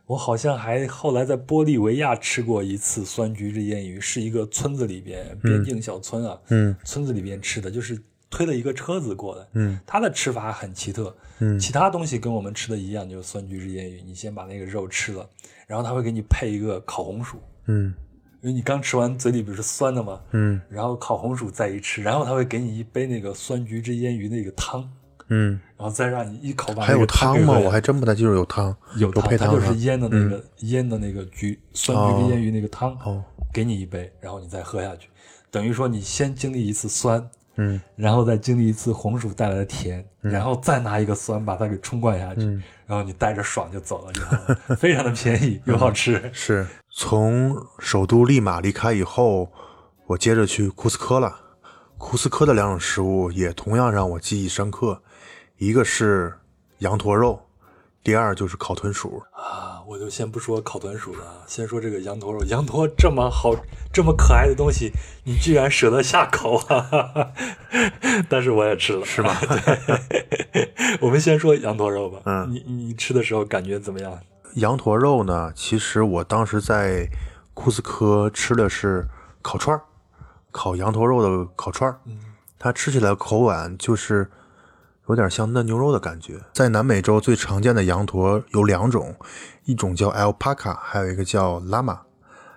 我好像还后来在玻利维亚吃过一次酸橘汁腌鱼，是一个村子里边边境小村啊，嗯。村子里边吃的，就是推了一个车子过来，嗯。它的吃法很奇特，嗯。其他东西跟我们吃的一样，就是酸橘汁腌鱼，你先把那个肉吃了，然后他会给你配一个烤红薯，嗯因为你刚吃完嘴里不是酸的吗？嗯。然后烤红薯再一吃，然后他会给你一杯那个酸橘汁腌鱼那个汤，嗯，然后再让你一口把还有那个汤汤吗？我还真不太记住有汤，有汤，它就是腌的那个、腌的那个橘酸橘汁腌鱼那个汤，哦。给你一杯，然后你再喝下去，等于说你先经历一次酸，嗯然后再经历一次红薯带来的甜，然后再拿一个酸把它给冲灌下去，嗯。然后你带着爽就走了就非常的便宜又好吃。是从首都利马离开以后，我接着去库斯科了。库斯科的两种食物也同样让我记忆深刻，一个是羊驼肉，第二就是烤豚鼠。啊，我就先不说烤豚鼠了，先说这个羊驼肉。羊驼这么好、这么可爱的东西，你居然舍得下口啊！但是我也吃了，是吧？对，我们先说羊驼肉吧。嗯你你吃的时候感觉怎么样？羊驼肉呢，其实我当时在库斯科吃的是烤串儿，烤羊驼肉的烤串儿。嗯它吃起来口感就是有点像嫩牛肉的感觉。在南美洲最常见的羊驼有两种，一种叫 alpaca，还有一个叫 llama。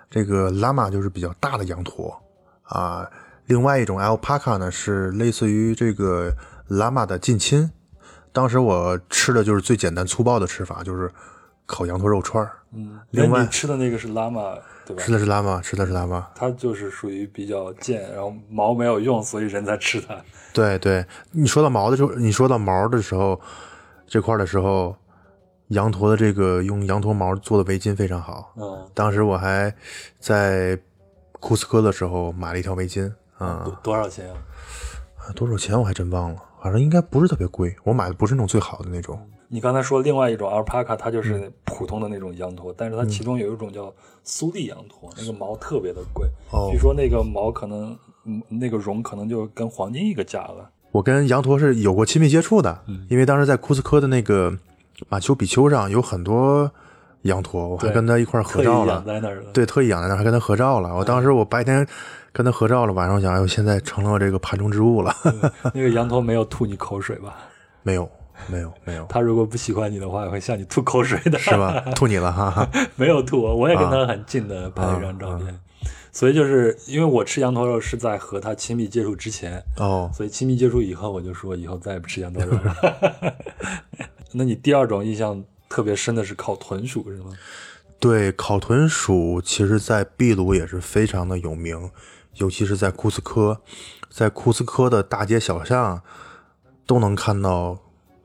这个 llama 就是比较大的羊驼啊，另外一种 alpaca 呢是类似于这个 llama 的近亲。当时我吃的就是最简单粗暴的吃法，就是烤羊驼肉串儿。嗯，另外你吃的那个是拉玛，对吧吃？的是 llama，吃的是 llama。它就是属于比较贱，然后毛没有用，所以人才吃它。对对，你说到毛的时候，你说到毛的时候，这块儿的时候，羊驼的这个用羊驼毛做的围巾非常好。嗯，当时我还在库斯科的时候买了一条围巾啊、多多少钱啊？多少钱我还真忘了，反正应该不是特别贵。我买的不是那种最好的那种。你刚才说另外一种阿尔帕卡它就是普通的那种羊驼，但是它其中有一种叫苏利羊驼，那个毛特别的贵，哦据说那个毛可能，嗯，那个绒可能就跟黄金一个价了。我跟羊驼是有过亲密接触的，因为当时在库斯科的那个马丘比丘上有很多羊驼，我还跟他一块合照了。在那儿了。对，特意养在那儿，还跟他合照了。我当时我白天跟他合照了，晚上我想，哎呦，现在成了这个盘中之物了。那个羊驼没有吐你口水吧？没有，没有，没有，他如果不喜欢你的话，会向你吐口水的。是吧？吐你了哈。没有吐，我也跟他很近的拍了一张照片。所以就是因为我吃羊头肉是在和他亲密接触之前，哦，所以亲密接触以后，我就说以后再也不吃羊头肉了。那你第二种印象特别深的是烤豚鼠是吗？对，烤豚鼠其实在秘鲁也是非常的有名，尤其是在库斯科，在库斯科的大街小巷都能看到，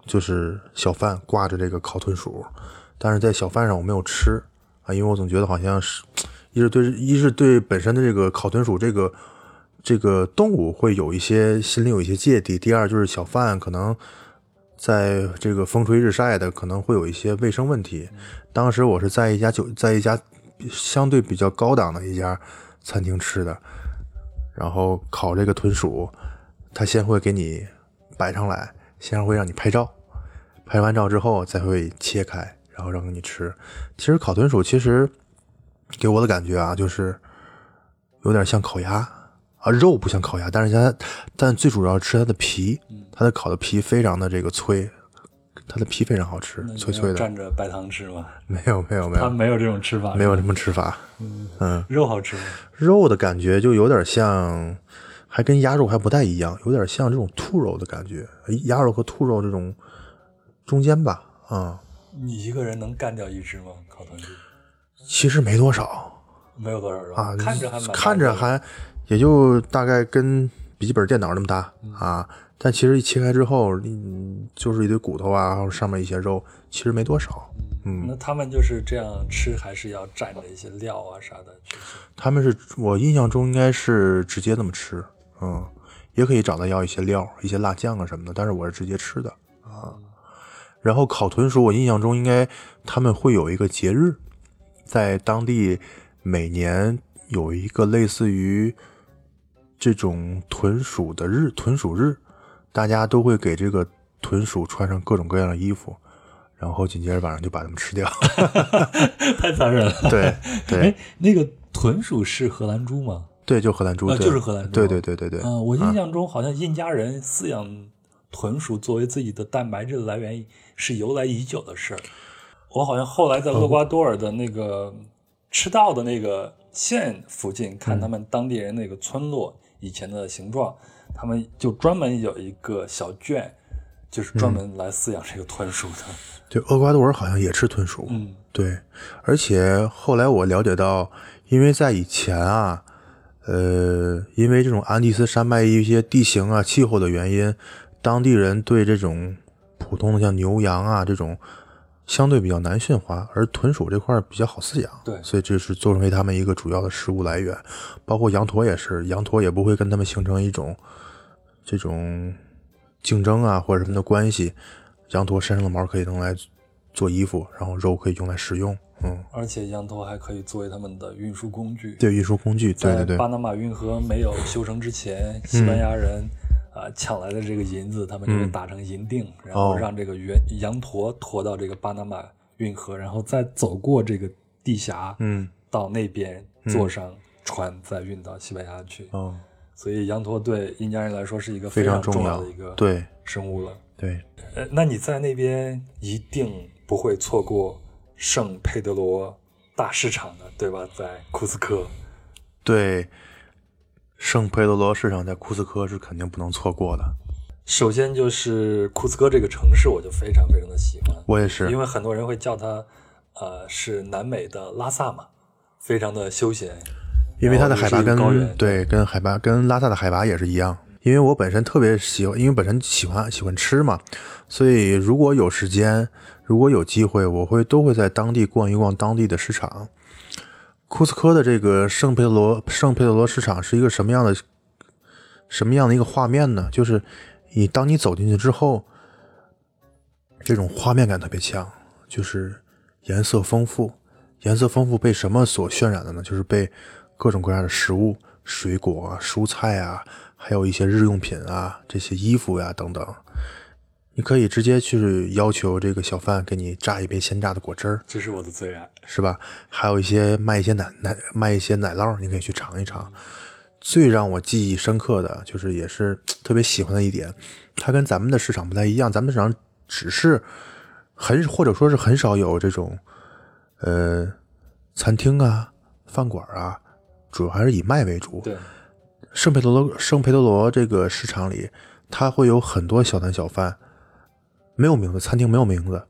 就是小贩挂着这个烤豚鼠，但是在小贩上我没有吃啊，因为我总觉得好像是，一是对一是对本身的这个烤豚鼠这个这个动物会有一些心里有一些芥蒂，第二就是小贩可能。在这个风吹日晒的，可能会有一些卫生问题。当时我是在一家酒，在一家相对比较高档的一家餐厅吃的，然后烤这个豚鼠，他先会给你摆上来，先会让你拍照，拍完照之后才会切开，然后让给你吃。其实烤豚鼠其实给我的感觉啊，就是有点像烤鸭啊，肉不像烤鸭，但是它但最主要吃它的皮，它的烤的皮非常的这个脆，它的皮非常好吃，脆脆的。蘸着白糖吃吗？没有没有 没有它没有这种吃法，没有这么吃法。嗯，肉好吃吗？肉的感觉就有点像，还跟鸭肉还不太一样，有点像这种兔肉的感觉，鸭肉和兔肉这种中间吧。啊、你一个人能干掉一只吗？烤团鸡其实没多少没有多少肉啊，看着还蛮看着还也就大概跟笔记本电脑那么大啊，但其实一切开之后，嗯，就是一堆骨头啊，然后上面一些肉，其实没多少。嗯，那他们就是这样吃，还是要蘸着一些料啊啥的去？他们是我印象中应该是直接那么吃，嗯，也可以找他要一些料，一些辣酱啊什么的，但是我是直接吃的啊。然后烤豚鼠，我印象中应该他们会有一个节日，在当地每年有一个类似于这种豚鼠的日，豚鼠日，大家都会给这个豚鼠穿上各种各样的衣服，然后紧接着晚上就把它们吃掉。太残忍了。对对哎，那个豚鼠是荷兰猪吗？对，就荷兰猪，啊对就是荷兰猪对对对对对。啊、我印象中好像印加人饲养豚鼠作为自己的蛋白质的来源是由来已久的事儿。我好像后来在厄瓜多尔的那个赤道的那个县附近看他们当地人那个村落以前的形状，他们就专门有一个小圈，就是专门来饲养这个豚鼠的。对，厄瓜多尔好像也吃豚鼠。嗯，对，而且后来我了解到，因为在以前啊，呃，因为这种安第斯山脉一些地形啊、气候的原因，当地人对这种普通的像牛羊啊这种相对比较难驯化，而豚鼠这块儿比较好饲养。对所以这是作为他们一个主要的食物来源。包括羊驼也是，羊驼也不会跟他们形成一种这种竞争啊或者什么的关系。羊驼身上的毛可以用来做衣服，然后肉可以用来食用。嗯，而且羊驼还可以作为他们的运输工具。对，运输工具，对对对巴拿马运河没有修成之前，西班牙人啊、抢来的这个银子，他们就会打成银锭，然后哦让这个原羊驼驮到这个巴拿马运河，然后再走过这个地峡，嗯，到那边坐上船，再运到西班牙去。哦，所以羊驼对印加人来说是一个非常常重要的一个对生物了。对，呃，那你在那边一定不会错过圣佩德罗大市场的，对吧？在库斯科。对，圣佩德罗市场在库斯科是肯定不能错过的。首先就是库斯科这个城市，我就非常非常的喜欢，我也是，因为很多人会叫它，呃，是南美的拉萨嘛，非常的休闲。因为它的海拔跟对跟海拔跟拉萨的海拔也是一样。因为我本身特别喜欢，因为本身喜欢喜欢吃嘛，所以如果有时间，如果有机会，我会都会在当地逛一逛当地的市场。库斯科的这个圣佩德罗圣佩德罗市场是一个什么样的什么样的一个画面呢？就是你当你走进去之后，这种画面感特别强，就是颜色丰富，颜色丰富被什么所渲染的呢？就是被各种各样的食物、水果、蔬菜啊，还有一些日用品啊，这些衣服呀、等等。你可以直接去要求这个小贩给你榨一杯鲜榨的果汁儿，这是我的最爱。是吧？还有一些卖一些奶奶卖一些奶酪，你可以去尝一尝。最让我记忆深刻的就是，也是特别喜欢的一点，它跟咱们的市场不太一样。咱们市场只是很或者说是很少有这种呃餐厅啊、饭馆啊，主要还是以卖为主。对，圣佩德罗圣佩德罗这个市场里，它会有很多小摊小贩，没有名字，餐厅没有名字，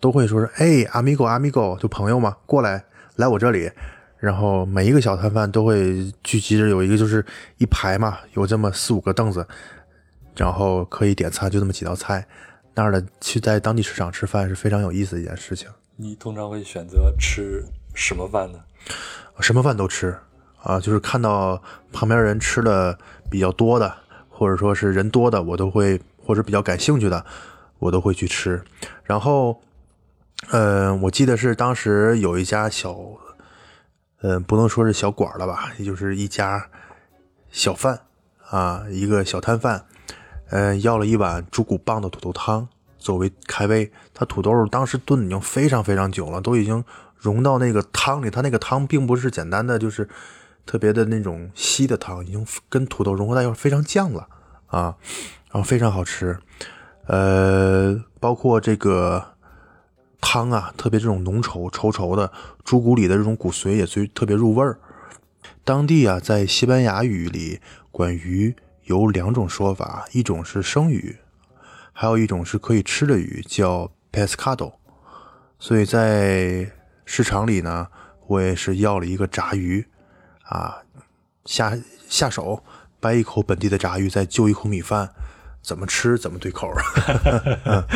都会说是哎阿米狗阿米狗，就朋友嘛，过来来我这里。然后每一个小摊贩都会聚集着，有一个就是一排嘛，有这么四五个凳子，然后可以点餐，就这么几道菜。那儿的去在当地市场吃饭是非常有意思的一件事情。你通常会选择吃什么饭呢？什么饭都吃啊，就是看到旁边人吃的比较多的，或者说是人多的，我都会或者比较感兴趣的，我都会去吃。然后，嗯、我记得是当时有一家小，嗯、不能说是小馆了吧，也就是一家小贩啊，一个小摊贩，嗯、要了一碗猪骨棒的土豆汤作为开胃。他土豆当时炖已经非常非常久了，都已经融到那个汤里。它那个汤并不是简单的，就是特别的那种稀的汤，已经跟土豆融合在一块，非常酱了啊，然后非常好吃。呃，包括这个汤啊，特别这种浓稠稠稠的，猪骨里的这种骨髓也最特别入味儿。当地啊，在西班牙语里，管鱼有两种说法，一种是生鱼，还有一种是可以吃的鱼，叫 pescado。所以在市场里呢，我也是要了一个炸鱼，啊，下下手掰一口本地的炸鱼，再就一口米饭，怎么吃怎么对口儿。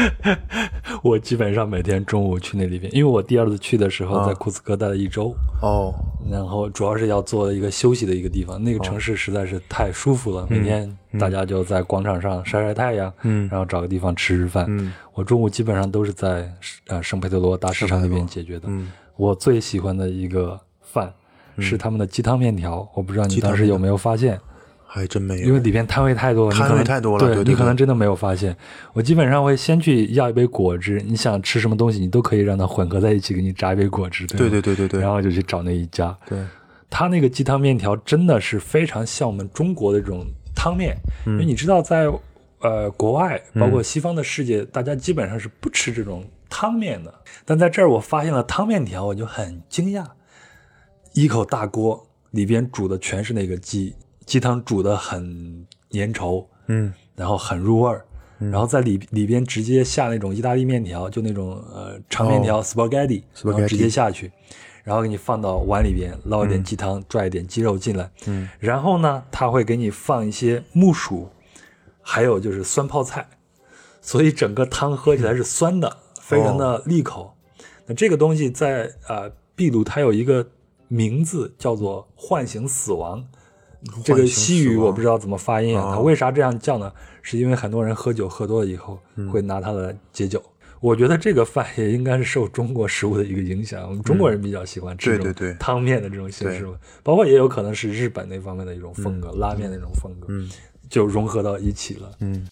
我基本上每天中午去那里边，因为我第二次去的时候在库斯科待了一周，哦，然后主要是要做一个休息的一个地方。那个城市实在是太舒服了，每天大家就在广场上晒晒太阳，嗯然后找个地方吃吃饭。嗯我中午基本上都是在呃圣佩德罗大市场那边解决的。嗯，我最喜欢的一个饭是他们的鸡汤面条，我不知道你当时有没有发现。还真没有，因为里边摊位太多了，你摊可能位太多了对对对对你可能真的没有发现。我基本上会先去要一杯果汁，你想吃什么东西，你都可以让它混合在一起，给你榨一杯果汁。对对对对对对然后就去找那一家，对，他那个鸡汤面条真的是非常像我们中国的这种汤面，因为你知道在呃国外，包括西方的世界，大家基本上是不吃这种汤面的。但在这儿我发现了汤面条，我就很惊讶，一口大锅里边煮的全是那个鸡，鸡汤煮的很粘稠，嗯。然后很入味儿。然后在里里边直接下那种意大利面条，就那种呃长面条、spaghetti，然后直接下去，然后给你放到碗里边，捞一点鸡汤，拽一点鸡肉进来，嗯，然后呢，他会给你放一些木薯，还有就是酸泡菜，所以整个汤喝起来是酸的，非常的利口。那这个东西在呃秘鲁它有一个名字叫做唤醒死亡，这个西语我不知道怎么发音啊，哦它为啥这样叫呢？是因为很多人喝酒喝多了以后嗯会拿它来解酒。我觉得这个饭也应该是受中国食物的一个影响，我们中国人比较喜欢吃这种汤面的这种形式吧，包括也有可能是日本那方面的一种风格，拉面那种风格，嗯就融合到一起了。嗯。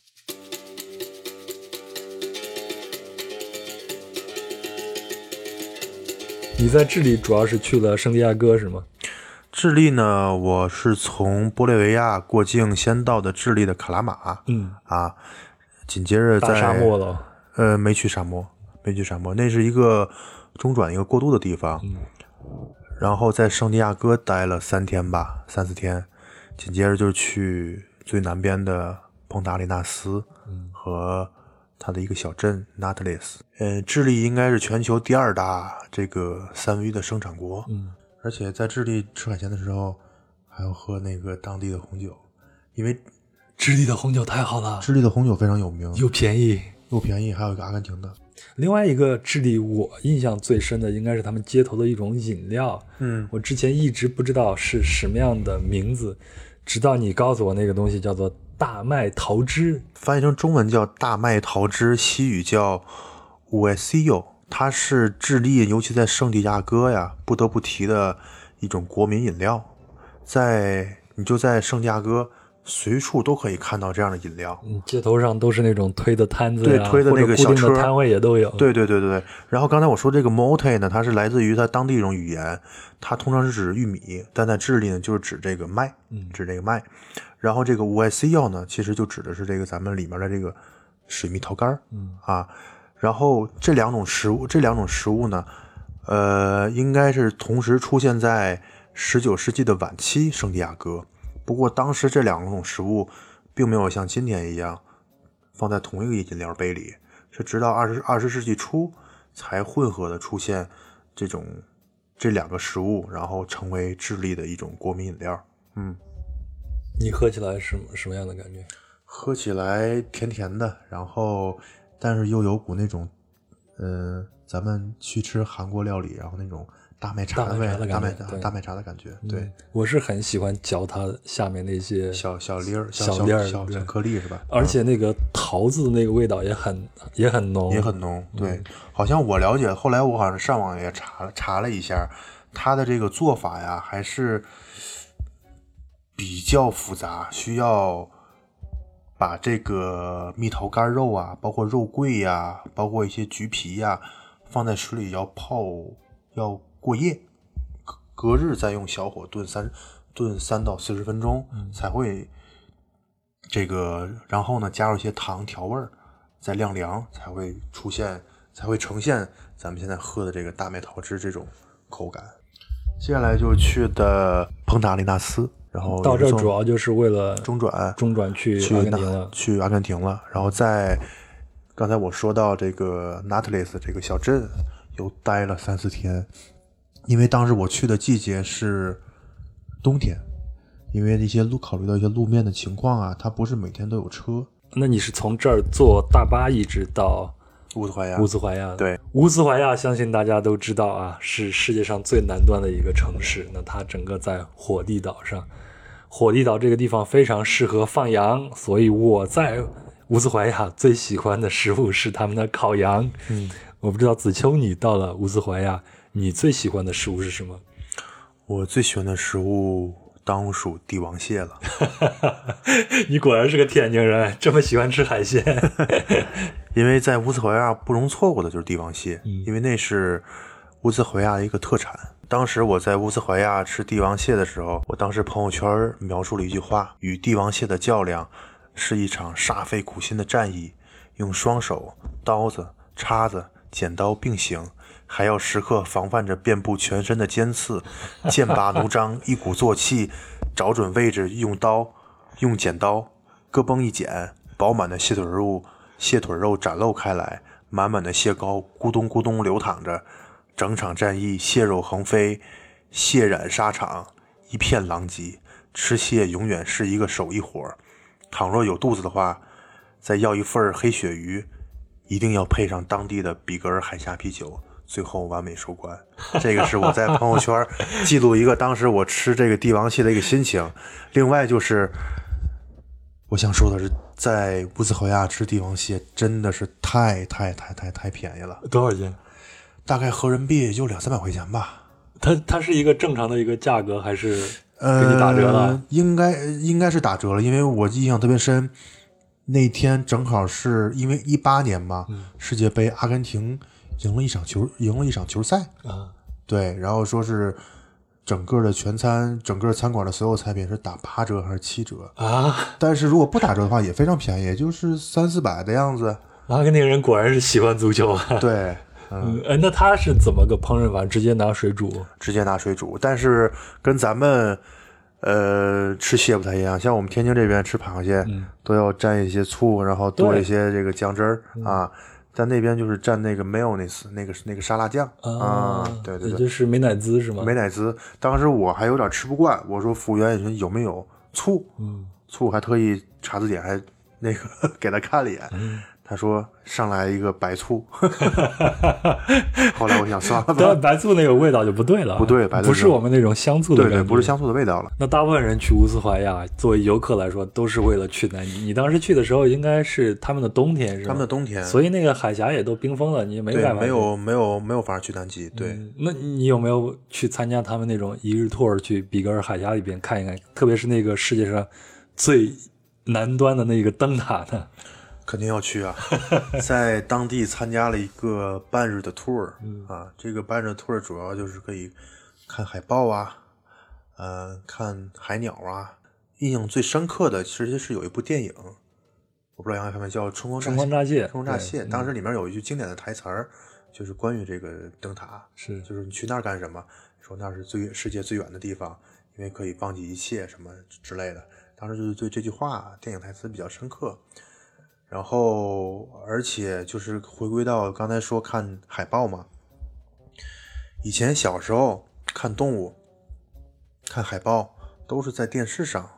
你在智利主要是去了圣地亚哥是吗？智利呢，我是从玻利维亚过境先到的智利的卡拉马。嗯啊，紧接着在沙漠了。呃，没去沙漠，没去沙漠，那是一个中转一个过渡的地方。嗯然后在圣地亚哥待了三天吧，三四天，紧接着就去最南边的蓬达里纳斯嗯和它的一个小镇 Natales。呃，智利应该是全球第二大这个三文鱼的生产国，嗯，而且在智利吃海鲜的时候还要喝那个当地的红酒，因为智利的红酒太好了，智利的红酒非常有名，又便宜。又便宜，还有一个阿根廷的。另外一个智利我印象最深的应该是他们街头的一种饮料，嗯，我之前一直不知道是什么样的名字，直到你告诉我那个东西叫做大麦桃汁。翻译成中文叫大麦桃汁，西语叫 u e s i o 它是智利，尤其在圣地亚哥呀，不得不提的一种国民饮料。在你就在圣地亚哥随处都可以看到这样的饮料。嗯，街头上都是那种推的摊子呀，对推的那个小车的摊位也都有。，对对对对对。然后刚才我说这个 mote 呢，它是来自于它当地一种语言，它通常是指玉米，但在智利呢就是指这个麦，嗯指这个麦。然后这个 e s i o 呢，其实就指的是这个咱们里面的这个水蜜桃干儿嗯啊。然后这两种食物，这两种食物呢，呃，应该是同时出现在十九世纪的晚期圣地亚哥。不过当时这两种食物并没有像今天一样放在同一个饮料杯里，是直到二十二十世纪初才混合的出现这种这两个食物，然后成为智利的一种国民饮料。嗯，你喝起来什么什么样的感觉？喝起来甜甜的，然后但是又有股那种，呃，咱们去吃韩国料理，然后那种大麦茶的味大麦茶，大麦大麦茶的感觉，对。嗯，，我是很喜欢嚼它下面那些小小粒儿、小小粒儿小小颗粒是吧？而且那个桃子的那个味道也很也很浓，也很浓。嗯。对，好像我了解，后来我好像上网也查了查了一下，它的这个做法呀，还是比较复杂，需要把这个蜜桃干肉啊，包括肉桂呀，包括一些橘皮呀，放在水里要泡，要过夜，隔隔日再用小火炖三炖三到四十分钟，才会这个，然后呢加入一些糖调味儿，再晾凉，才会出现，才会呈现咱们现在喝的这个大麦桃汁这种口感。接下来就去的蓬达利纳斯，然后到这儿主要就是为了中转中转去去那阿根廷了。去阿根廷了，然后在刚才我说到这个 Natales 这个小镇又待了三四天，因为当时我去的季节是冬天，因为一些路考虑到一些路面的情况啊，它不是每天都有车。那你是从这儿坐大巴一直到乌兹怀亚乌兹怀亚？对，乌兹怀亚相信大家都知道啊，是世界上最南端的一个城市。那它整个在火地岛上，火地岛这个地方非常适合放羊，所以我在乌兹怀亚最喜欢的食物是他们的烤羊。嗯，我不知道子秋，你到了乌兹怀亚，你最喜欢的食物是什么？我最喜欢的食物当属帝王蟹了。你果然是个天津人，这么喜欢吃海鲜。因为在乌兹怀亚不容错过的就是帝王蟹，嗯因为那是乌兹怀亚的一个特产。当时我在乌斯怀亚吃帝王蟹的时候，我当时朋友圈描述了一句话：与帝王蟹的较量是一场煞费苦心的战役，用双手、刀子、叉子、剪刀并行，还要时刻防范着遍布全身的尖刺，剑拔弩张，一鼓作气，找准位置，用刀、用剪刀，咯嘣一剪，饱满的蟹腿肉蟹腿肉展露开来，满满的蟹膏咕咚咕咚流淌着，整场战役蟹肉横飞，血染沙场，一片狼藉。吃蟹永远是一个手艺活儿，倘若有肚子的话，再要一份黑鳕鱼，一定要配上当地的比格尔海峡啤酒，最后完美收官。这个是我在朋友圈记录一个当时我吃这个帝王蟹的一个心情。另外就是，我想说的是，在乌兹怀亚吃帝王蟹真的是太太太太太便宜了，多少钱？大概合人民币也就两三百块钱吧。它它是一个正常的一个价格，还是呃，给你打折了？应该应该是打折了，因为我印象特别深，那天正好是因为一八年嘛，嗯世界杯阿根廷赢了一场球，赢了一场球赛，啊，对，然后说是整个的全餐，整个餐馆的所有菜品是打八折还是七折？啊，但是如果不打折的话，也非常便宜，也就是三四百的样子。拉格那个人果然是喜欢足球啊。对，嗯，嗯，哎，那他是怎么个烹饪法？直接拿水煮？直接拿水煮，但是跟咱们呃吃蟹不太一样。像我们天津这边吃螃蟹，嗯都要蘸一些醋，然后多一些这个酱汁儿啊。在那边就是蘸那个 mayonnaise，那个那个沙拉酱啊，对对对，就是美乃滋是吗？美乃滋。当时我还有点吃不惯，我说服务员，有没有醋？嗯，醋还特意查字典还那个 给他看了一眼，嗯他说上来一个白醋。后来我想算了吧，但白醋那个味道就不对了，不对白醋不是我们那种香醋的对对，不是香醋的味道了。那大部分人去乌斯怀亚，作为游客来说，都是为了去南极。你当时去的时候，应该是他们的冬天，是吧？他们的冬天，所以那个海峡也都冰封了，你也没对办法。没有没有没有法去南极，对。嗯那你有没有去参加他们那种一日 tour 去比格尔海峡里边看一看？特别是那个世界上最南端的那个灯塔呢？肯定要去啊，在当地参加了一个半日的 tour，、啊，这个半日的 tour 主要就是可以看海豹啊，呃，看海鸟啊。印象最深刻的其实是有一部电影，我不知道杨看没，叫《春光春光乍泄，春光乍泄，当时里面有一句经典的台词儿，就是关于这个灯塔，是就是你去那儿干什么？说那儿是最世界最远的地方，因为可以忘记一切什么之类的。当时就是对这句话电影台词比较深刻。然后，而且就是回归到刚才说看海豹嘛，以前小时候看动物，看海豹都是在电视上，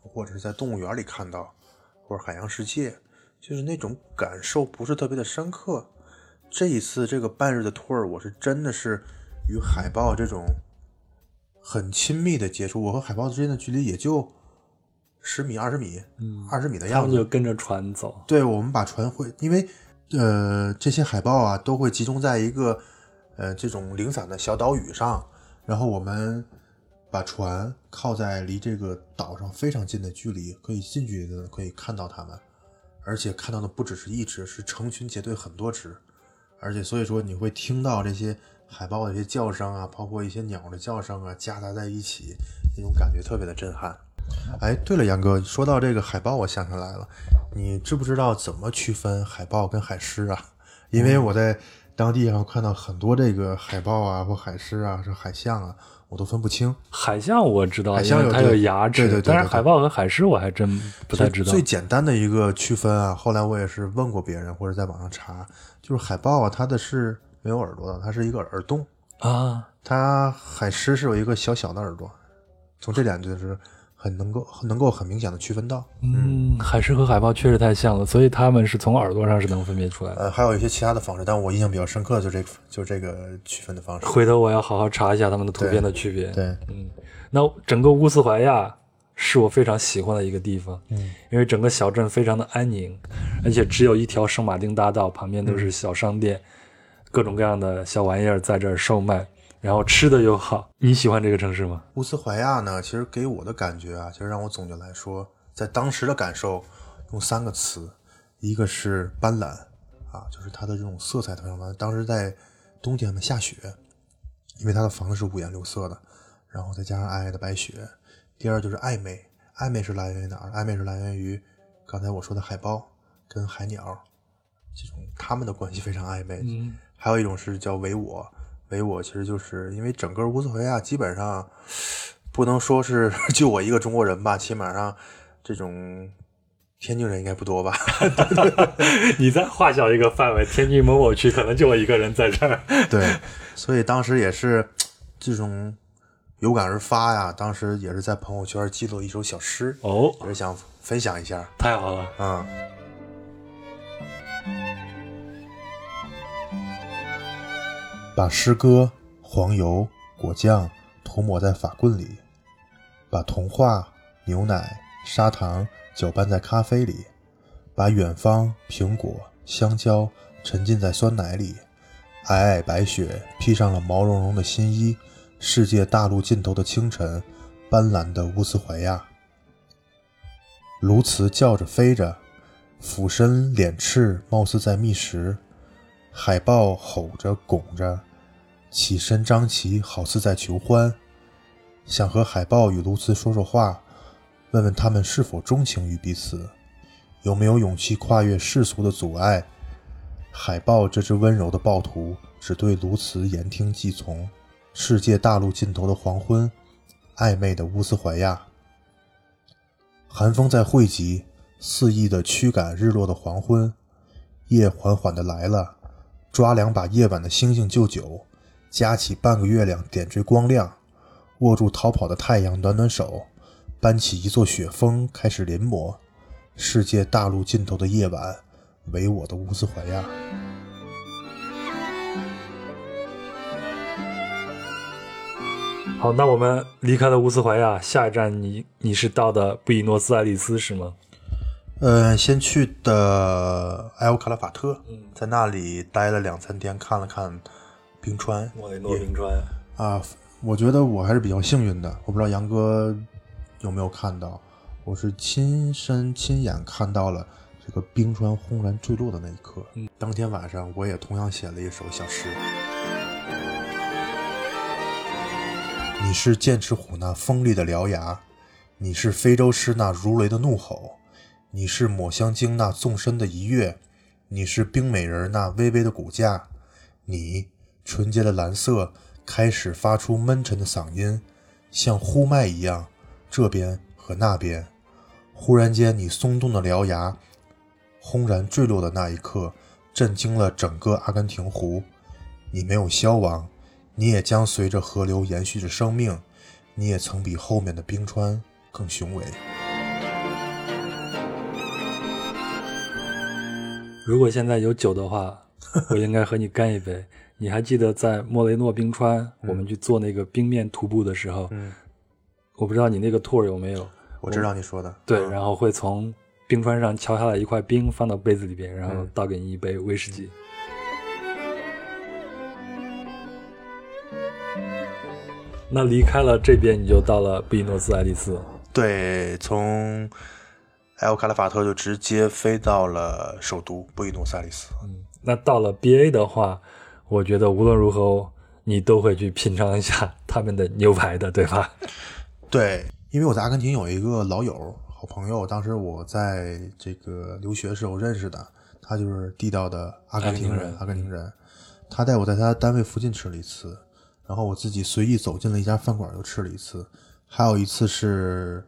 或者是在动物园里看到，或者海洋世界，就是那种感受不是特别的深刻。这一次这个半日的 tour，我是真的是与海豹这种很亲密的接触，我和海豹之间的距离也就十米、二十米，嗯二十米的样子他们就。跟着船走。对，我们把船会，因为呃这些海豹啊都会集中在一个呃这种零散的小岛屿上，然后我们把船靠在离这个岛上非常近的距离，可以近距离的可以看到它们，而且看到的不只是一只，是成群结队很多只，而且所以说你会听到这些海豹的一些叫声啊，包括一些鸟的叫声啊，夹杂在一起，那种感觉特别的震撼。哎，对了，杨哥，说到这个海豹，我想起来了，你知不知道怎么区分海豹跟海狮啊？因为我在当地上看到很多这个海豹啊，或海狮啊，是海象啊，我都分不清。海象我知道，海象有它有牙齿，对对对对对但是海豹和海狮我还真不太知道最。简单的一个区分啊，后来我也是问过别人或者在网上查，就是海豹啊，它的是没有耳朵的，它是一个耳洞；啊，它海狮是有一个小小的耳朵。从这点就是很能够能够很明显的区分到。嗯，海狮和海豹确实太像了，所以它们是从耳朵上是能分别出来的。呃，还有一些其他的方式，但我印象比较深刻的就这个，就这个区分的方式。回头我要好好查一下它们的图片的区别。对，嗯，那整个乌斯怀亚是我非常喜欢的一个地方，嗯，因为整个小镇非常的安宁，而且只有一条圣马丁大道，旁边都是小商店，各种各样的小玩意儿在这儿售卖，然后吃的又好。你喜欢这个城市吗？乌斯怀亚呢，其实给我的感觉啊，其实让我总结来说，在当时的感受，用三个词，一个是斑斓啊，就是它的这种色彩特别斑斓。当时在冬天嘛下雪，因为它的房子是五颜六色的，然后再加上皑皑的白雪。第二就是暧昧，暧昧是来源于哪儿？暧昧是来源于刚才我说的海豹跟海鸟，这种它们的关系非常暧昧。嗯，还有一种是叫唯我，唯我其实就是因为整个乌斯怀亚基本上不能说是 就我一个中国人吧，起码上这种天津人应该不多吧？你再划小一个范围，天津某某区可能就我一个人在这儿。对，所以当时也是这种有感而发呀，当时也是在朋友圈记录一首小诗，哦，也是想分享一下。太好了，嗯，把诗歌、黄油、果酱涂抹在法棍里，把童话、牛奶、砂糖搅拌在咖啡里，把远方、苹果、香蕉沉浸在酸奶里，皑皑白雪披上了毛茸茸的新衣，世界大陆尽头的清晨，斑斓的乌斯怀亚。鸬鹚叫着飞着，俯身敛翅，貌似在觅食；海豹吼着拱着，起身张旗，好似在求欢。想和海豹与卢茨说说话，问问他们是否钟情于彼此，有没有勇气跨越世俗的阻碍。海豹这只温柔的暴徒只对卢茨言听计从。世界大陆尽头的黄昏，暧昧的乌斯怀亚。寒风在汇集，肆意的驱赶日落的黄昏。夜缓缓的来了，抓两把夜晚的星星就酒，夹起半个月亮点缀光亮，握住逃跑的太阳暖暖手，搬起一座雪峰开始临摹。世界大陆尽头的夜晚，唯我的乌斯怀亚。好，那我们离开了乌斯怀亚，下一站你你是到的布宜诺斯艾利斯是吗？呃，先去的埃欧卡拉法特，在那里待了两三天，看了看冰川莫雷诺冰川。啊。我觉得我还是比较幸运的，我不知道杨哥有没有看到，我是亲身亲眼看到了这个冰川轰然坠落的那一刻。嗯，当天晚上我也同样写了一首小诗。你是剑齿虎那锋利的獠牙，你是非洲狮那如雷的怒吼，你是抹香鲸那纵身的一跃，你是冰美人那微微的骨架，你纯洁的蓝色开始发出闷沉的嗓音，像呼麦一样，这边和那边。忽然间，你松动的獠牙轰然坠落的那一刻，震惊了整个阿根廷湖。你没有消亡。你也将随着河流延续着生命，你也曾比后面的冰川更雄伟。如果现在有酒的话，我应该和你干一杯。你还记得在莫雷诺冰川，我们去做那个冰面徒步的时候，嗯，我不知道你那个 tour 有没有？我知道你说的。对，嗯然后会从冰川上敲下来一块冰，放到杯子里边，然后倒给你一杯威士忌。那离开了这边，你就到了布宜诺斯艾利斯。对，从埃欧卡拉法特就直接飞到了首都布宜诺斯艾利斯。嗯那到了 B A 的话，我觉得无论如何你都会去品尝一下他们的牛排的，对吧？对，因为我在阿根廷有一个老友、好朋友，当时我在这个留学时候认识的，他就是地道的阿根廷人。阿根廷人，他带我在他单位附近吃了一次，然后我自己随意走进了一家饭馆又吃了一次，还有一次是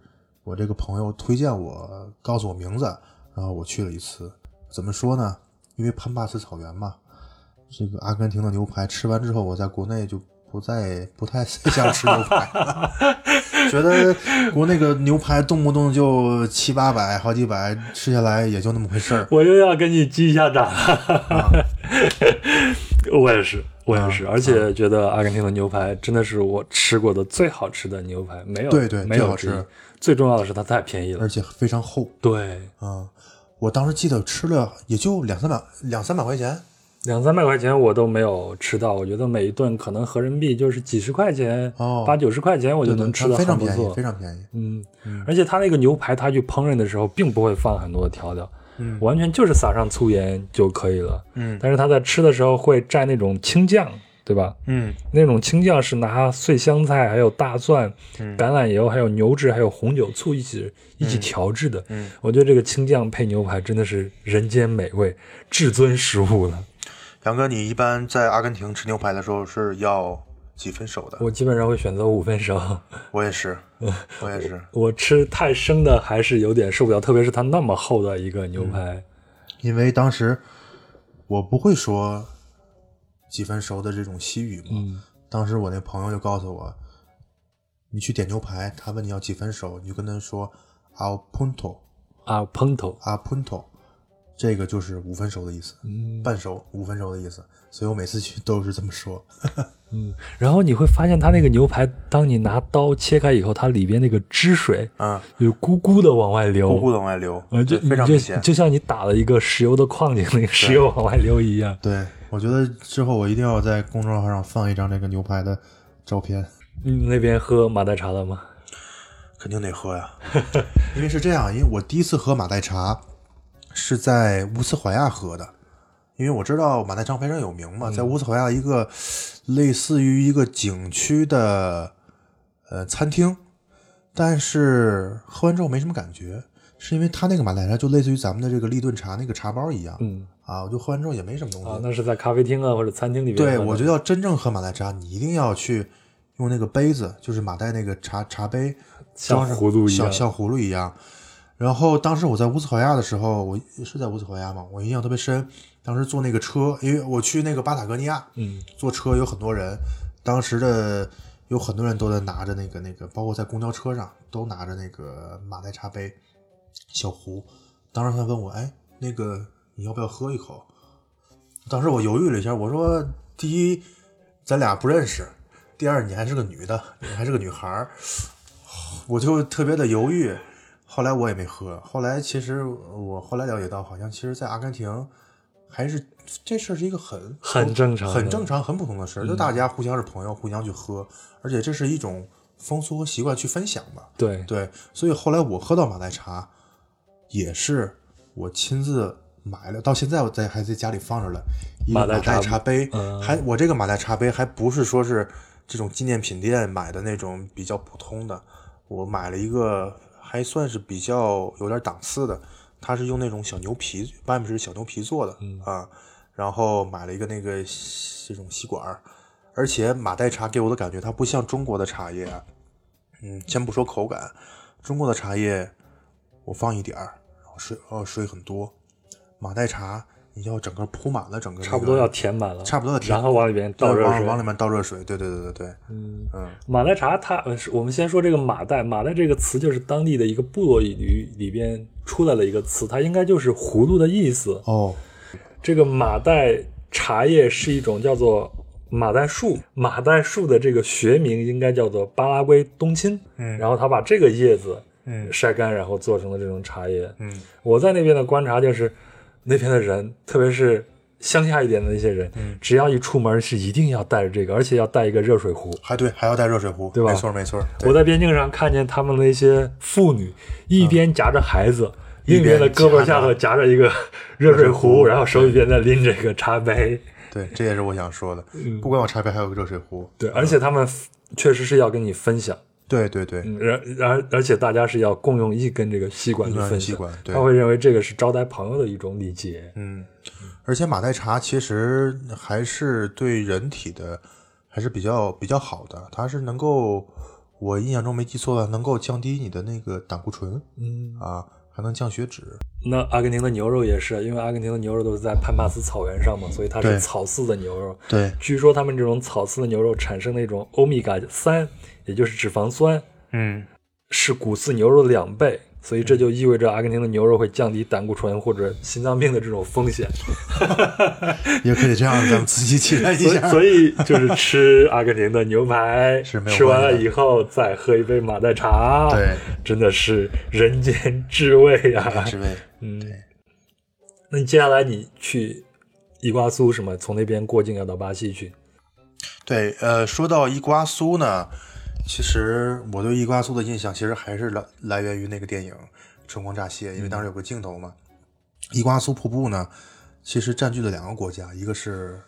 我这个朋友推荐我，告诉我名字，然后我去了一次。怎么说呢？因为潘帕斯草原嘛，这个阿根廷的牛排吃完之后，我在国内就不再不太 想吃牛排了，觉得国内个牛排动不动就七八百、好几百，吃下来也就那么回事儿。我又要跟你击一下掌了。我也是，我也是，而且觉得阿根廷的牛排真的是我吃过的最好吃的牛排，没有对对没有之一最好吃。最重要的是它太便宜了。而，且非常厚。对，啊、我当时记得吃了也就两三百两三百块钱，两三百块钱我都没有吃到，我觉得每一顿可能合人民币就是几十块钱，哦。八九十块钱我就能吃的非常便宜，非。常便宜。嗯，而且它那个牛排，它去烹饪的时候并不会放很多的调料，嗯完全就是撒上粗盐就可以了。嗯但是他在吃的时候会蘸那种青酱，对吧？嗯那种青酱是拿碎香菜、还有大蒜、嗯橄榄油、还有牛脂、还有红酒、醋一起一起调制的。嗯，我觉得这个青酱配牛排真的是人间美味，至尊食物了。杨哥，你一般在阿根廷吃牛排的时候是要几分熟的？我基本上会选择五分熟。我也是，我也是，我吃太生的还是有点受不了，特别是它那么厚的一个牛排。因为当时我不会说几分熟的这种西语嘛。嗯当时我那朋友就告诉我，你去点牛排，他问你要几分熟，你就跟他说 al punto 啊，烹头。al punto，这个就是五分熟的意思，嗯半熟五分熟的意思。所以我每次去都是这么说。嗯，然后你会发现它那个牛排，当你拿刀切开以后，它里边那个汁水嗯，就咕咕的往外流，咕咕的往外流，呃，就非常就明显。就像你打了一个石油的矿井，那个石油往外流一样。对，我觉得之后我一定要在公众号上放一张这个牛排的照片。你那边喝马黛茶了吗？肯定得喝呀，因为是这样，因为我第一次喝马黛茶是在乌斯怀亚喝的，因为我知道马黛茶非常有名嘛，在乌斯怀亚一个类似于一个景区的呃餐厅，但是喝完之后没什么感觉，是因为它那个马代茶就类似于咱们的这个立顿茶那个茶包一样，嗯啊，我就喝完之后也没什么东西。啊，那是在咖啡厅啊或者餐厅里边对，我觉得要真正喝马代茶，你一定要去用那个杯子，就是马代那个茶茶杯，像装上葫芦一样像像葫芦一样。然后当时我在乌斯怀亚的时候，我是在乌斯怀亚嘛？我印象特别深。当时坐那个车，因为我去那个巴塔哥尼亚，嗯坐车有很多人，当时的有很多人都在拿着那个那个，包括在公交车上都拿着那个马黛茶杯小壶。当时他问我，哎，那个你要不要喝一口？当时我犹豫了一下，我说：第一，咱俩不认识；第二，你还是个女的，你还是个女孩儿，我就特别的犹豫。后来我也没喝。后来其实我后来了解到，好像其实，在阿根廷还是这事儿是一个很很正常很正常、很普通的事儿，就大家互相是朋友，互相去喝，而且这是一种风俗和习惯去分享吧。对对，所以后来我喝到马黛茶，也是我亲自买了，到现在我在还在家里放着了一个马马黛茶黛茶杯，嗯还我这个马黛茶杯还不是说是这种纪念品店买的那种比较普通的，我买了一个还算是比较有点档次的，它是用那种小牛皮，外面是小牛皮做的、啊，然后买了一个那个这种吸管儿，而且马黛茶给我的感觉，它不像中国的茶叶啊，嗯，先不说口感，中国的茶叶我放一点儿，然后水哦水很多，马黛茶你要整个铺满了整个、那个，差不多要填满了，差不多要填然后往里边倒热水。往往里面倒热水，对对对对对，嗯嗯马代茶它，我们先说这个马代，马代这个词就是当地的一个部落语里边出来了一个词，它应该就是葫芦的意思。哦，这个马代茶叶是一种叫做马代树，马代树的这个学名应该叫做巴拉圭冬青。嗯然后他把这个叶子嗯晒干，然后做成了这种茶叶。嗯我在那边的观察就是，那边的人，特别是乡下一点的那些人，嗯只要一出门是一定要带着这个，而且要带一个热水壶。还对，还要带热水壶，对吧没错没错，我在边境上看见他们那些妇女一边夹着孩子，另一边的胳膊下头夹着一个 热水壶，然后手里边在拎着一个茶杯。对，这也是我想说的，不光有茶杯，还有个热水壶，嗯对，而且他们确实是要跟你分享，对对对，嗯，然然而且大家是要共用一根这个吸管去分享吸管，对他会认为这个是招待朋友的一种礼节。嗯，而且马黛茶其实还是对人体的还是比较比较好的，它是能够，我印象中没记错的，能够降低你的那个胆固醇嗯，啊，还能降血脂。那阿根廷的牛肉也是，因为阿根廷的牛肉都是在潘帕斯草原上嘛，所以它是草饲的牛肉。对，据说他们这种草饲的牛肉产生的一种欧米伽三，也就是脂肪酸，嗯，是谷饲牛肉的两倍，所以这就意味着阿根廷的牛肉会降低胆固醇或者心脏病的这种风险。也可以这样，咱们自己期待一所以，下。所以就是吃阿根廷的牛排，是没有吃完了以后再喝一杯马黛茶，对，真的是人间至味啊！至味。嗯，那你接下来你去伊瓜苏什么？从那边过境要到巴西去？对，呃，说到伊瓜苏呢，其实我对伊瓜苏的印象其实还是来来源于那个电影《春光乍泄》，因为当时有个镜头嘛。伊瓜苏瀑布呢，其实占据了两个国家，一个是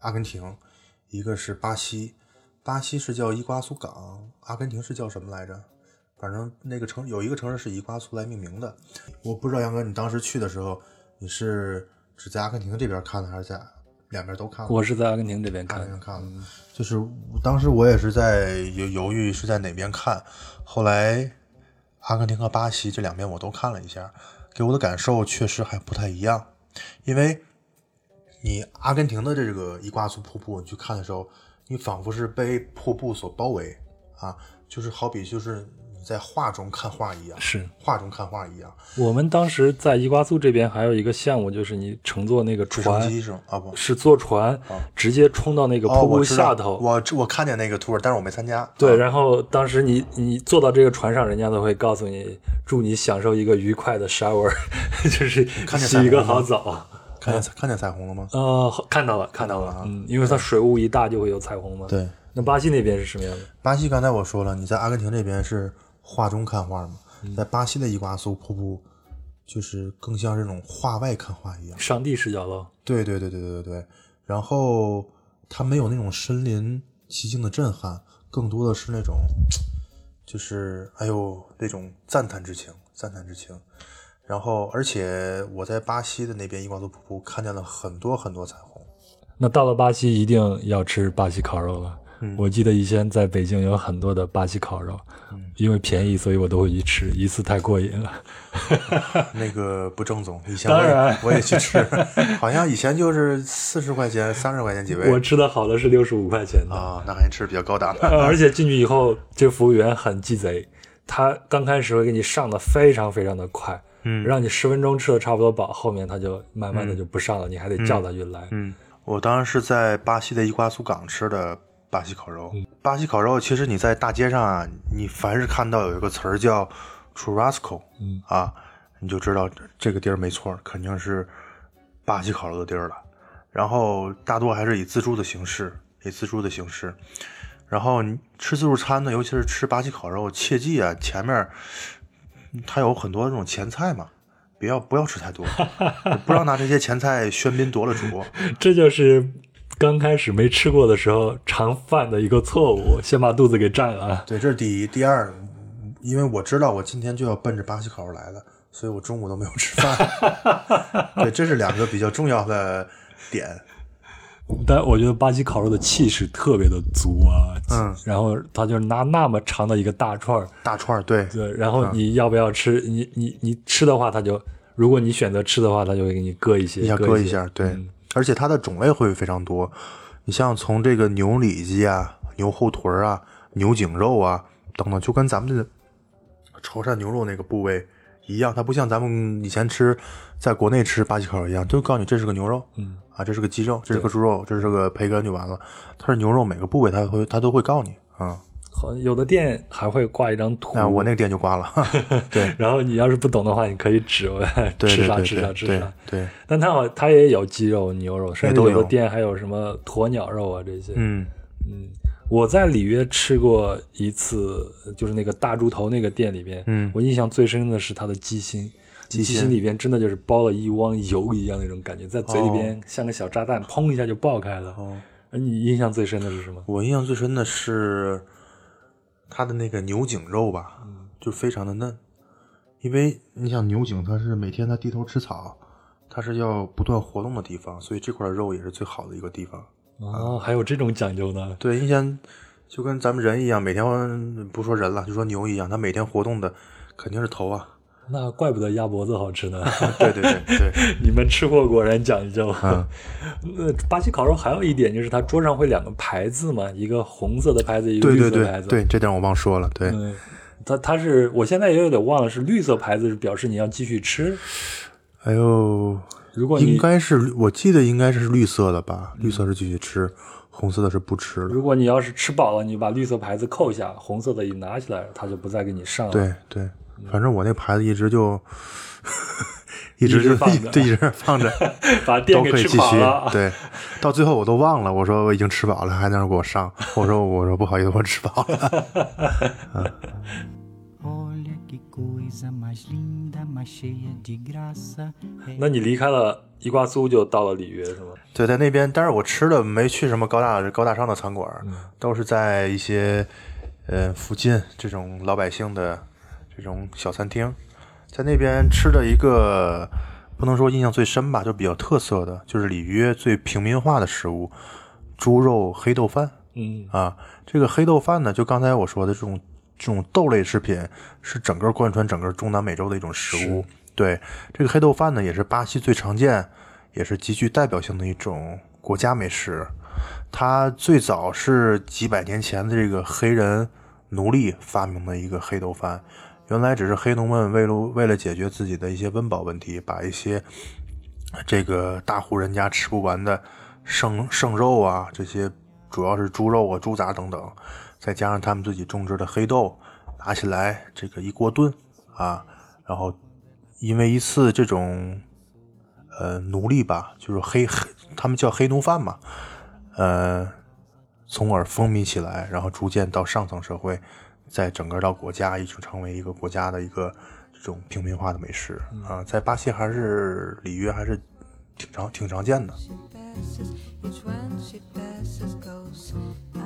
阿根廷，一个是巴西。巴西是叫伊瓜苏港，阿根廷是叫什么来着？反正那个城有一个城市是以伊瓜苏来命名的。我不知道杨哥，你当时去的时候，你是只在阿根廷这边看的，还是在两边都看了？我是在阿根廷这边看的。就是当时我也是在犹犹豫是在哪边看，后来阿根廷和巴西这两边我都看了一下，给我的感受确实还不太一样，因为你阿根廷的这个伊瓜苏瀑布，你去看的时候，你仿佛是被瀑布所包围啊，就是好比就是在画中看画一样，是画中看画一样，我们当时在伊瓜苏这边还有一个项目，就是你乘坐那个船，机是吗？啊不，是坐船直接冲到那个哦，瀑布下头。我我看见那个 tour，但是我没参加。对，啊然后当时你你坐到这个船上，人家都会告诉你，祝你享受一个愉快的 shower，就是洗一个好澡。看见看见彩虹了吗？呃，看到了，看到了啊，嗯，因为它水雾一大就会有彩虹嘛。。对，那巴西那边是什么样的？巴西刚才我说了，你在阿根廷这边是画中看画嘛，在巴西的伊瓜苏瀑布就是更像这种画外看画一样。上帝视角了。对对对对对对对。然后它没有那种身临其境的震撼，更多的是那种，就是哎呦那种赞叹之情，赞叹之情。然后，而且我在巴西的那边伊瓜苏瀑布看见了很多很多彩虹。那到了巴西一定要吃巴西烤肉了。嗯我记得以前在北京有很多的巴西烤肉，嗯因为便宜，所以我都会去吃，一次太过瘾了。那个不正宗，以前我也当然。我也去吃，好像以前就是四十块钱、三十块钱几位。我吃的好的是六十五块钱的，啊，那还吃的比较高档。的。呃而且进去以后，这服务员很鸡贼，他刚开始会给你上的非常非常的快，嗯。让你十分钟吃的差不多饱，后面他就慢慢的就不上了，你还得叫他去来。嗯，我当时是在巴西的伊瓜苏港吃的巴西烤肉。巴西烤肉其实你在大街上啊，你凡是看到有一个词儿叫 churrasco，嗯啊，你就知道这这个地儿没错，肯定是巴西烤肉的地儿了。然后大多还是以自助的形式，以自助的形式。然后你吃自助餐呢，尤其是吃巴西烤肉，切记啊，前面它有很多这种前菜嘛，不要不要吃太多，不要拿这些前菜喧宾夺了主。这就是刚开始没吃过的时候常犯的一个错误，先把肚子给占了。对，这是第一。第二，因为我知道我今天就要奔着巴西烤肉来的，所以我中午都没有吃饭。对，这是两个比较重要的点。但我觉得巴西烤肉的气势特别的足啊，嗯，然后他就拿那么长的一个大串儿，大串儿，对，对，然后你要不要吃？你你你吃的话，他就如果你选择吃的话，他就会给你割一些，一下割一些割一下，对。嗯而且它的种类会非常多，你像从这个牛里脊啊、牛后腿儿啊、牛颈肉啊等等，就跟咱们的潮汕牛肉那个部位一样，它不像咱们以前吃在国内吃巴西烤肉一样，就告诉你这是个牛肉，嗯啊，这是个鸡肉，这是个猪肉，这是个培根就完了。它是牛肉，每个部位它会它都会告诉你啊。好像有的店还会挂一张图，那我那个店就挂了，对。然后你要是不懂的话，你可以指我吃啥吃啥吃对啥。对，但它好，它也有鸡肉、牛肉，甚至有有。的店还有什么鸵鸟肉啊这些。嗯。嗯，我在里约吃过一次，就是那个大猪头那个店里边，嗯。我印象最深的是它的鸡心，鸡心。心里边真的就是包了一汪油一样那种感觉，在嘴里边像个小炸弹，砰一下就爆开了。哦，而你印象最深的是什么？我印象最深的是它的那个牛颈肉吧，就非常的嫩，因为你想牛颈它是每天它低头吃草，它是要不断活动的地方，所以这块肉也是最好的一个地方。哦，还有这种讲究呢？对，你想就跟咱们人一样，每天不说人了，就说牛一样，它每天活动的肯定是头啊。那怪不得鸭脖子好吃呢。对对对对，你们吃货果然讲究。嗯呃，巴西烤肉还有一点就是它桌上会两个牌子嘛，一个红色的牌子，一个绿色的牌子。对对对，这点我忘说了。对，嗯，它它是我现在也有点忘了，是绿色牌子是表示你要继续吃。哎呦，如果你应该是我记得应该是绿色的吧？绿色是继续吃，红色的是不吃了。如果你要是吃饱了，你把绿色牌子扣下，红色的一拿起来，他就不再给你上了。对对，反正我那牌子一直就 一直一直就放 一直放着，把店都给吃可以继续饱了。。对，到最后我都忘了，我说我已经吃饱了，还在那儿给我上。我说我说不好意思，我吃饱了。那你离开了伊瓜苏，就到了里约是吗？对，在那边，但是我吃的没去什么高大高大上的餐馆，都是在一些呃附近这种老百姓的这种小餐厅，在那边吃的一个不能说印象最深吧，就比较特色的，就是里约最平民化的食物——猪肉黑豆饭嗯啊。这个黑豆饭呢，就刚才我说的这种这种豆类食品，是整个贯穿整个中南美洲的一种食物。对，这个黑豆饭呢，也是巴西最常见，也是极具代表性的一种国家美食。它最早是几百年前的这个黑人奴隶发明的一个黑豆饭，原来只是黑奴们为了为了解决自己的一些温饱问题，把一些这个大户人家吃不完的剩剩肉啊，这些主要是猪肉啊、猪杂等等，再加上他们自己种植的黑豆，拿起来这个一锅炖啊，然后因为一次这种呃奴隶吧，就是黑黑，他们叫黑奴饭嘛，呃，从而风靡起来，然后逐渐到上层社会，在整个到国家已经成为一个国家的一个这种平民化的美食啊，在巴西还是里约还是挺常挺常见的。Ah,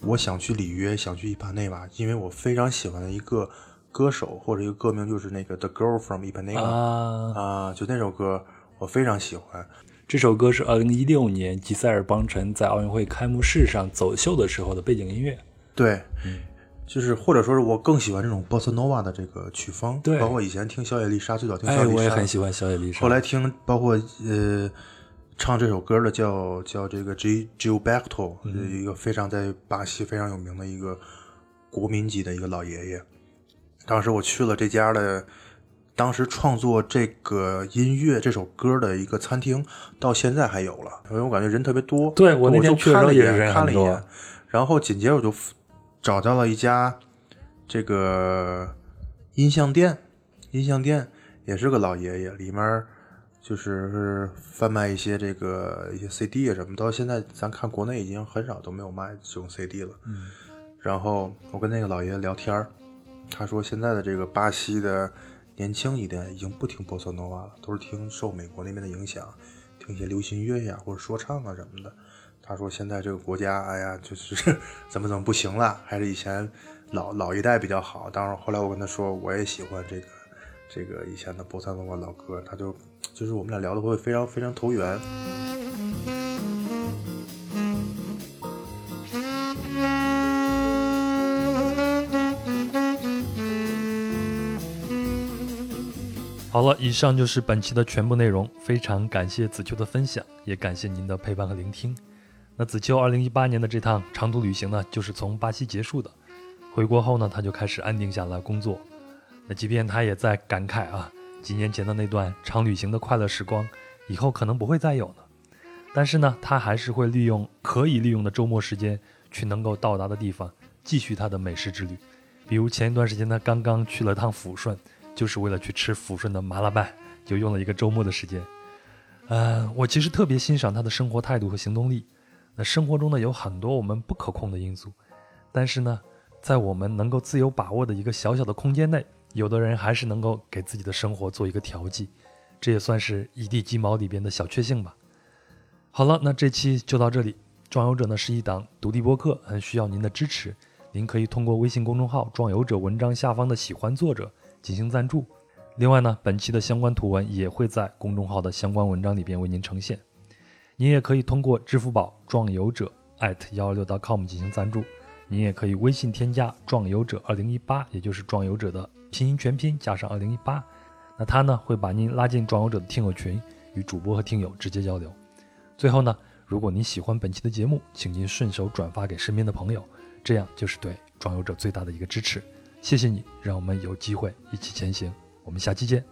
我想去里约，想去伊帕内瓦，因为我非常喜欢的一个歌手或者一个歌名就是那个 The Girl from Ipanema 啊，啊，就那首歌我非常喜欢。这首歌是二零一六年吉塞尔邦辰在奥运会开幕式上走秀的时候的背景音乐。对，就是或者说是我更喜欢这种波斯诺瓦的这个曲风，对包括以前听小野丽莎，最早听小哎，野丽莎，我也很喜欢小野丽莎。后来听包括呃唱这首歌的叫叫这个 G Gilberto，、一个非常在巴西非常有名的一个国民级的一个老爷爷。当时我去了这家的，当时创作这个音乐这首歌的一个餐厅，到现在还有了，因为我感觉人特别多。对我那天去了也是看了一眼，人看了一眼，然后紧接着我就找到了一家这个音像店，音像店也是个老爷爷，里面就是贩卖一些这个一些 CD 啊什么，到现在咱看国内已经很少都没有卖这种 CD 了。嗯，然后我跟那个老爷爷聊天他说现在的这个巴西的年轻一代已经不听波萨诺瓦了，都是听受美国那边的影响，听一些流行乐呀或者说唱啊什么的。他说现在这个国家，哎呀，就是 怎么怎么不行了，还是以前老老一代比较好。当然后来我跟他说，我也喜欢这个这个以前的波萨诺瓦老歌，他就就是我们俩聊的会非常非常投缘。好了，以上就是本期的全部内容。非常感谢子秋的分享，也感谢您的陪伴和聆听。那子秋2018年的这趟长途旅行呢，就是从巴西结束的。回国后呢，他就开始安定下来工作。那即便他也在感慨啊，几年前的那段长旅行的快乐时光，以后可能不会再有了。但是呢，他还是会利用可以利用的周末时间，去能够到达的地方，继续他的美食之旅。比如前一段时间，他刚刚去了趟抚顺。就是为了去吃抚顺的麻辣拌，就用了一个周末的时间。呃，我其实特别欣赏他的生活态度和行动力。那生活中呢有很多我们不可控的因素，但是呢，在我们能够自由把握的一个小小的空间内，有的人还是能够给自己的生活做一个调剂，这也算是一地鸡毛里边的小确幸吧。好了，那这期就到这里。壮游者呢是一档独立播客，很需要您的支持。您可以通过微信公众号“壮游者”文章下方的喜欢作者。进行赞助。另外呢，本期的相关图文也会在公众号的相关文章里边为您呈现。您也可以通过支付宝壮游者幺六 .com 进行赞助。您也可以微信添加壮游者二零一八，也就是壮游者的拼音全拼加上二零一八。那他呢会把您拉进壮游者的听友群，与主播和听友直接交流。最后呢，如果您喜欢本期的节目，请您顺手转发给身边的朋友，这样就是对壮游者最大的一个支持。谢谢你，让我们有机会一起前行。我们下期见。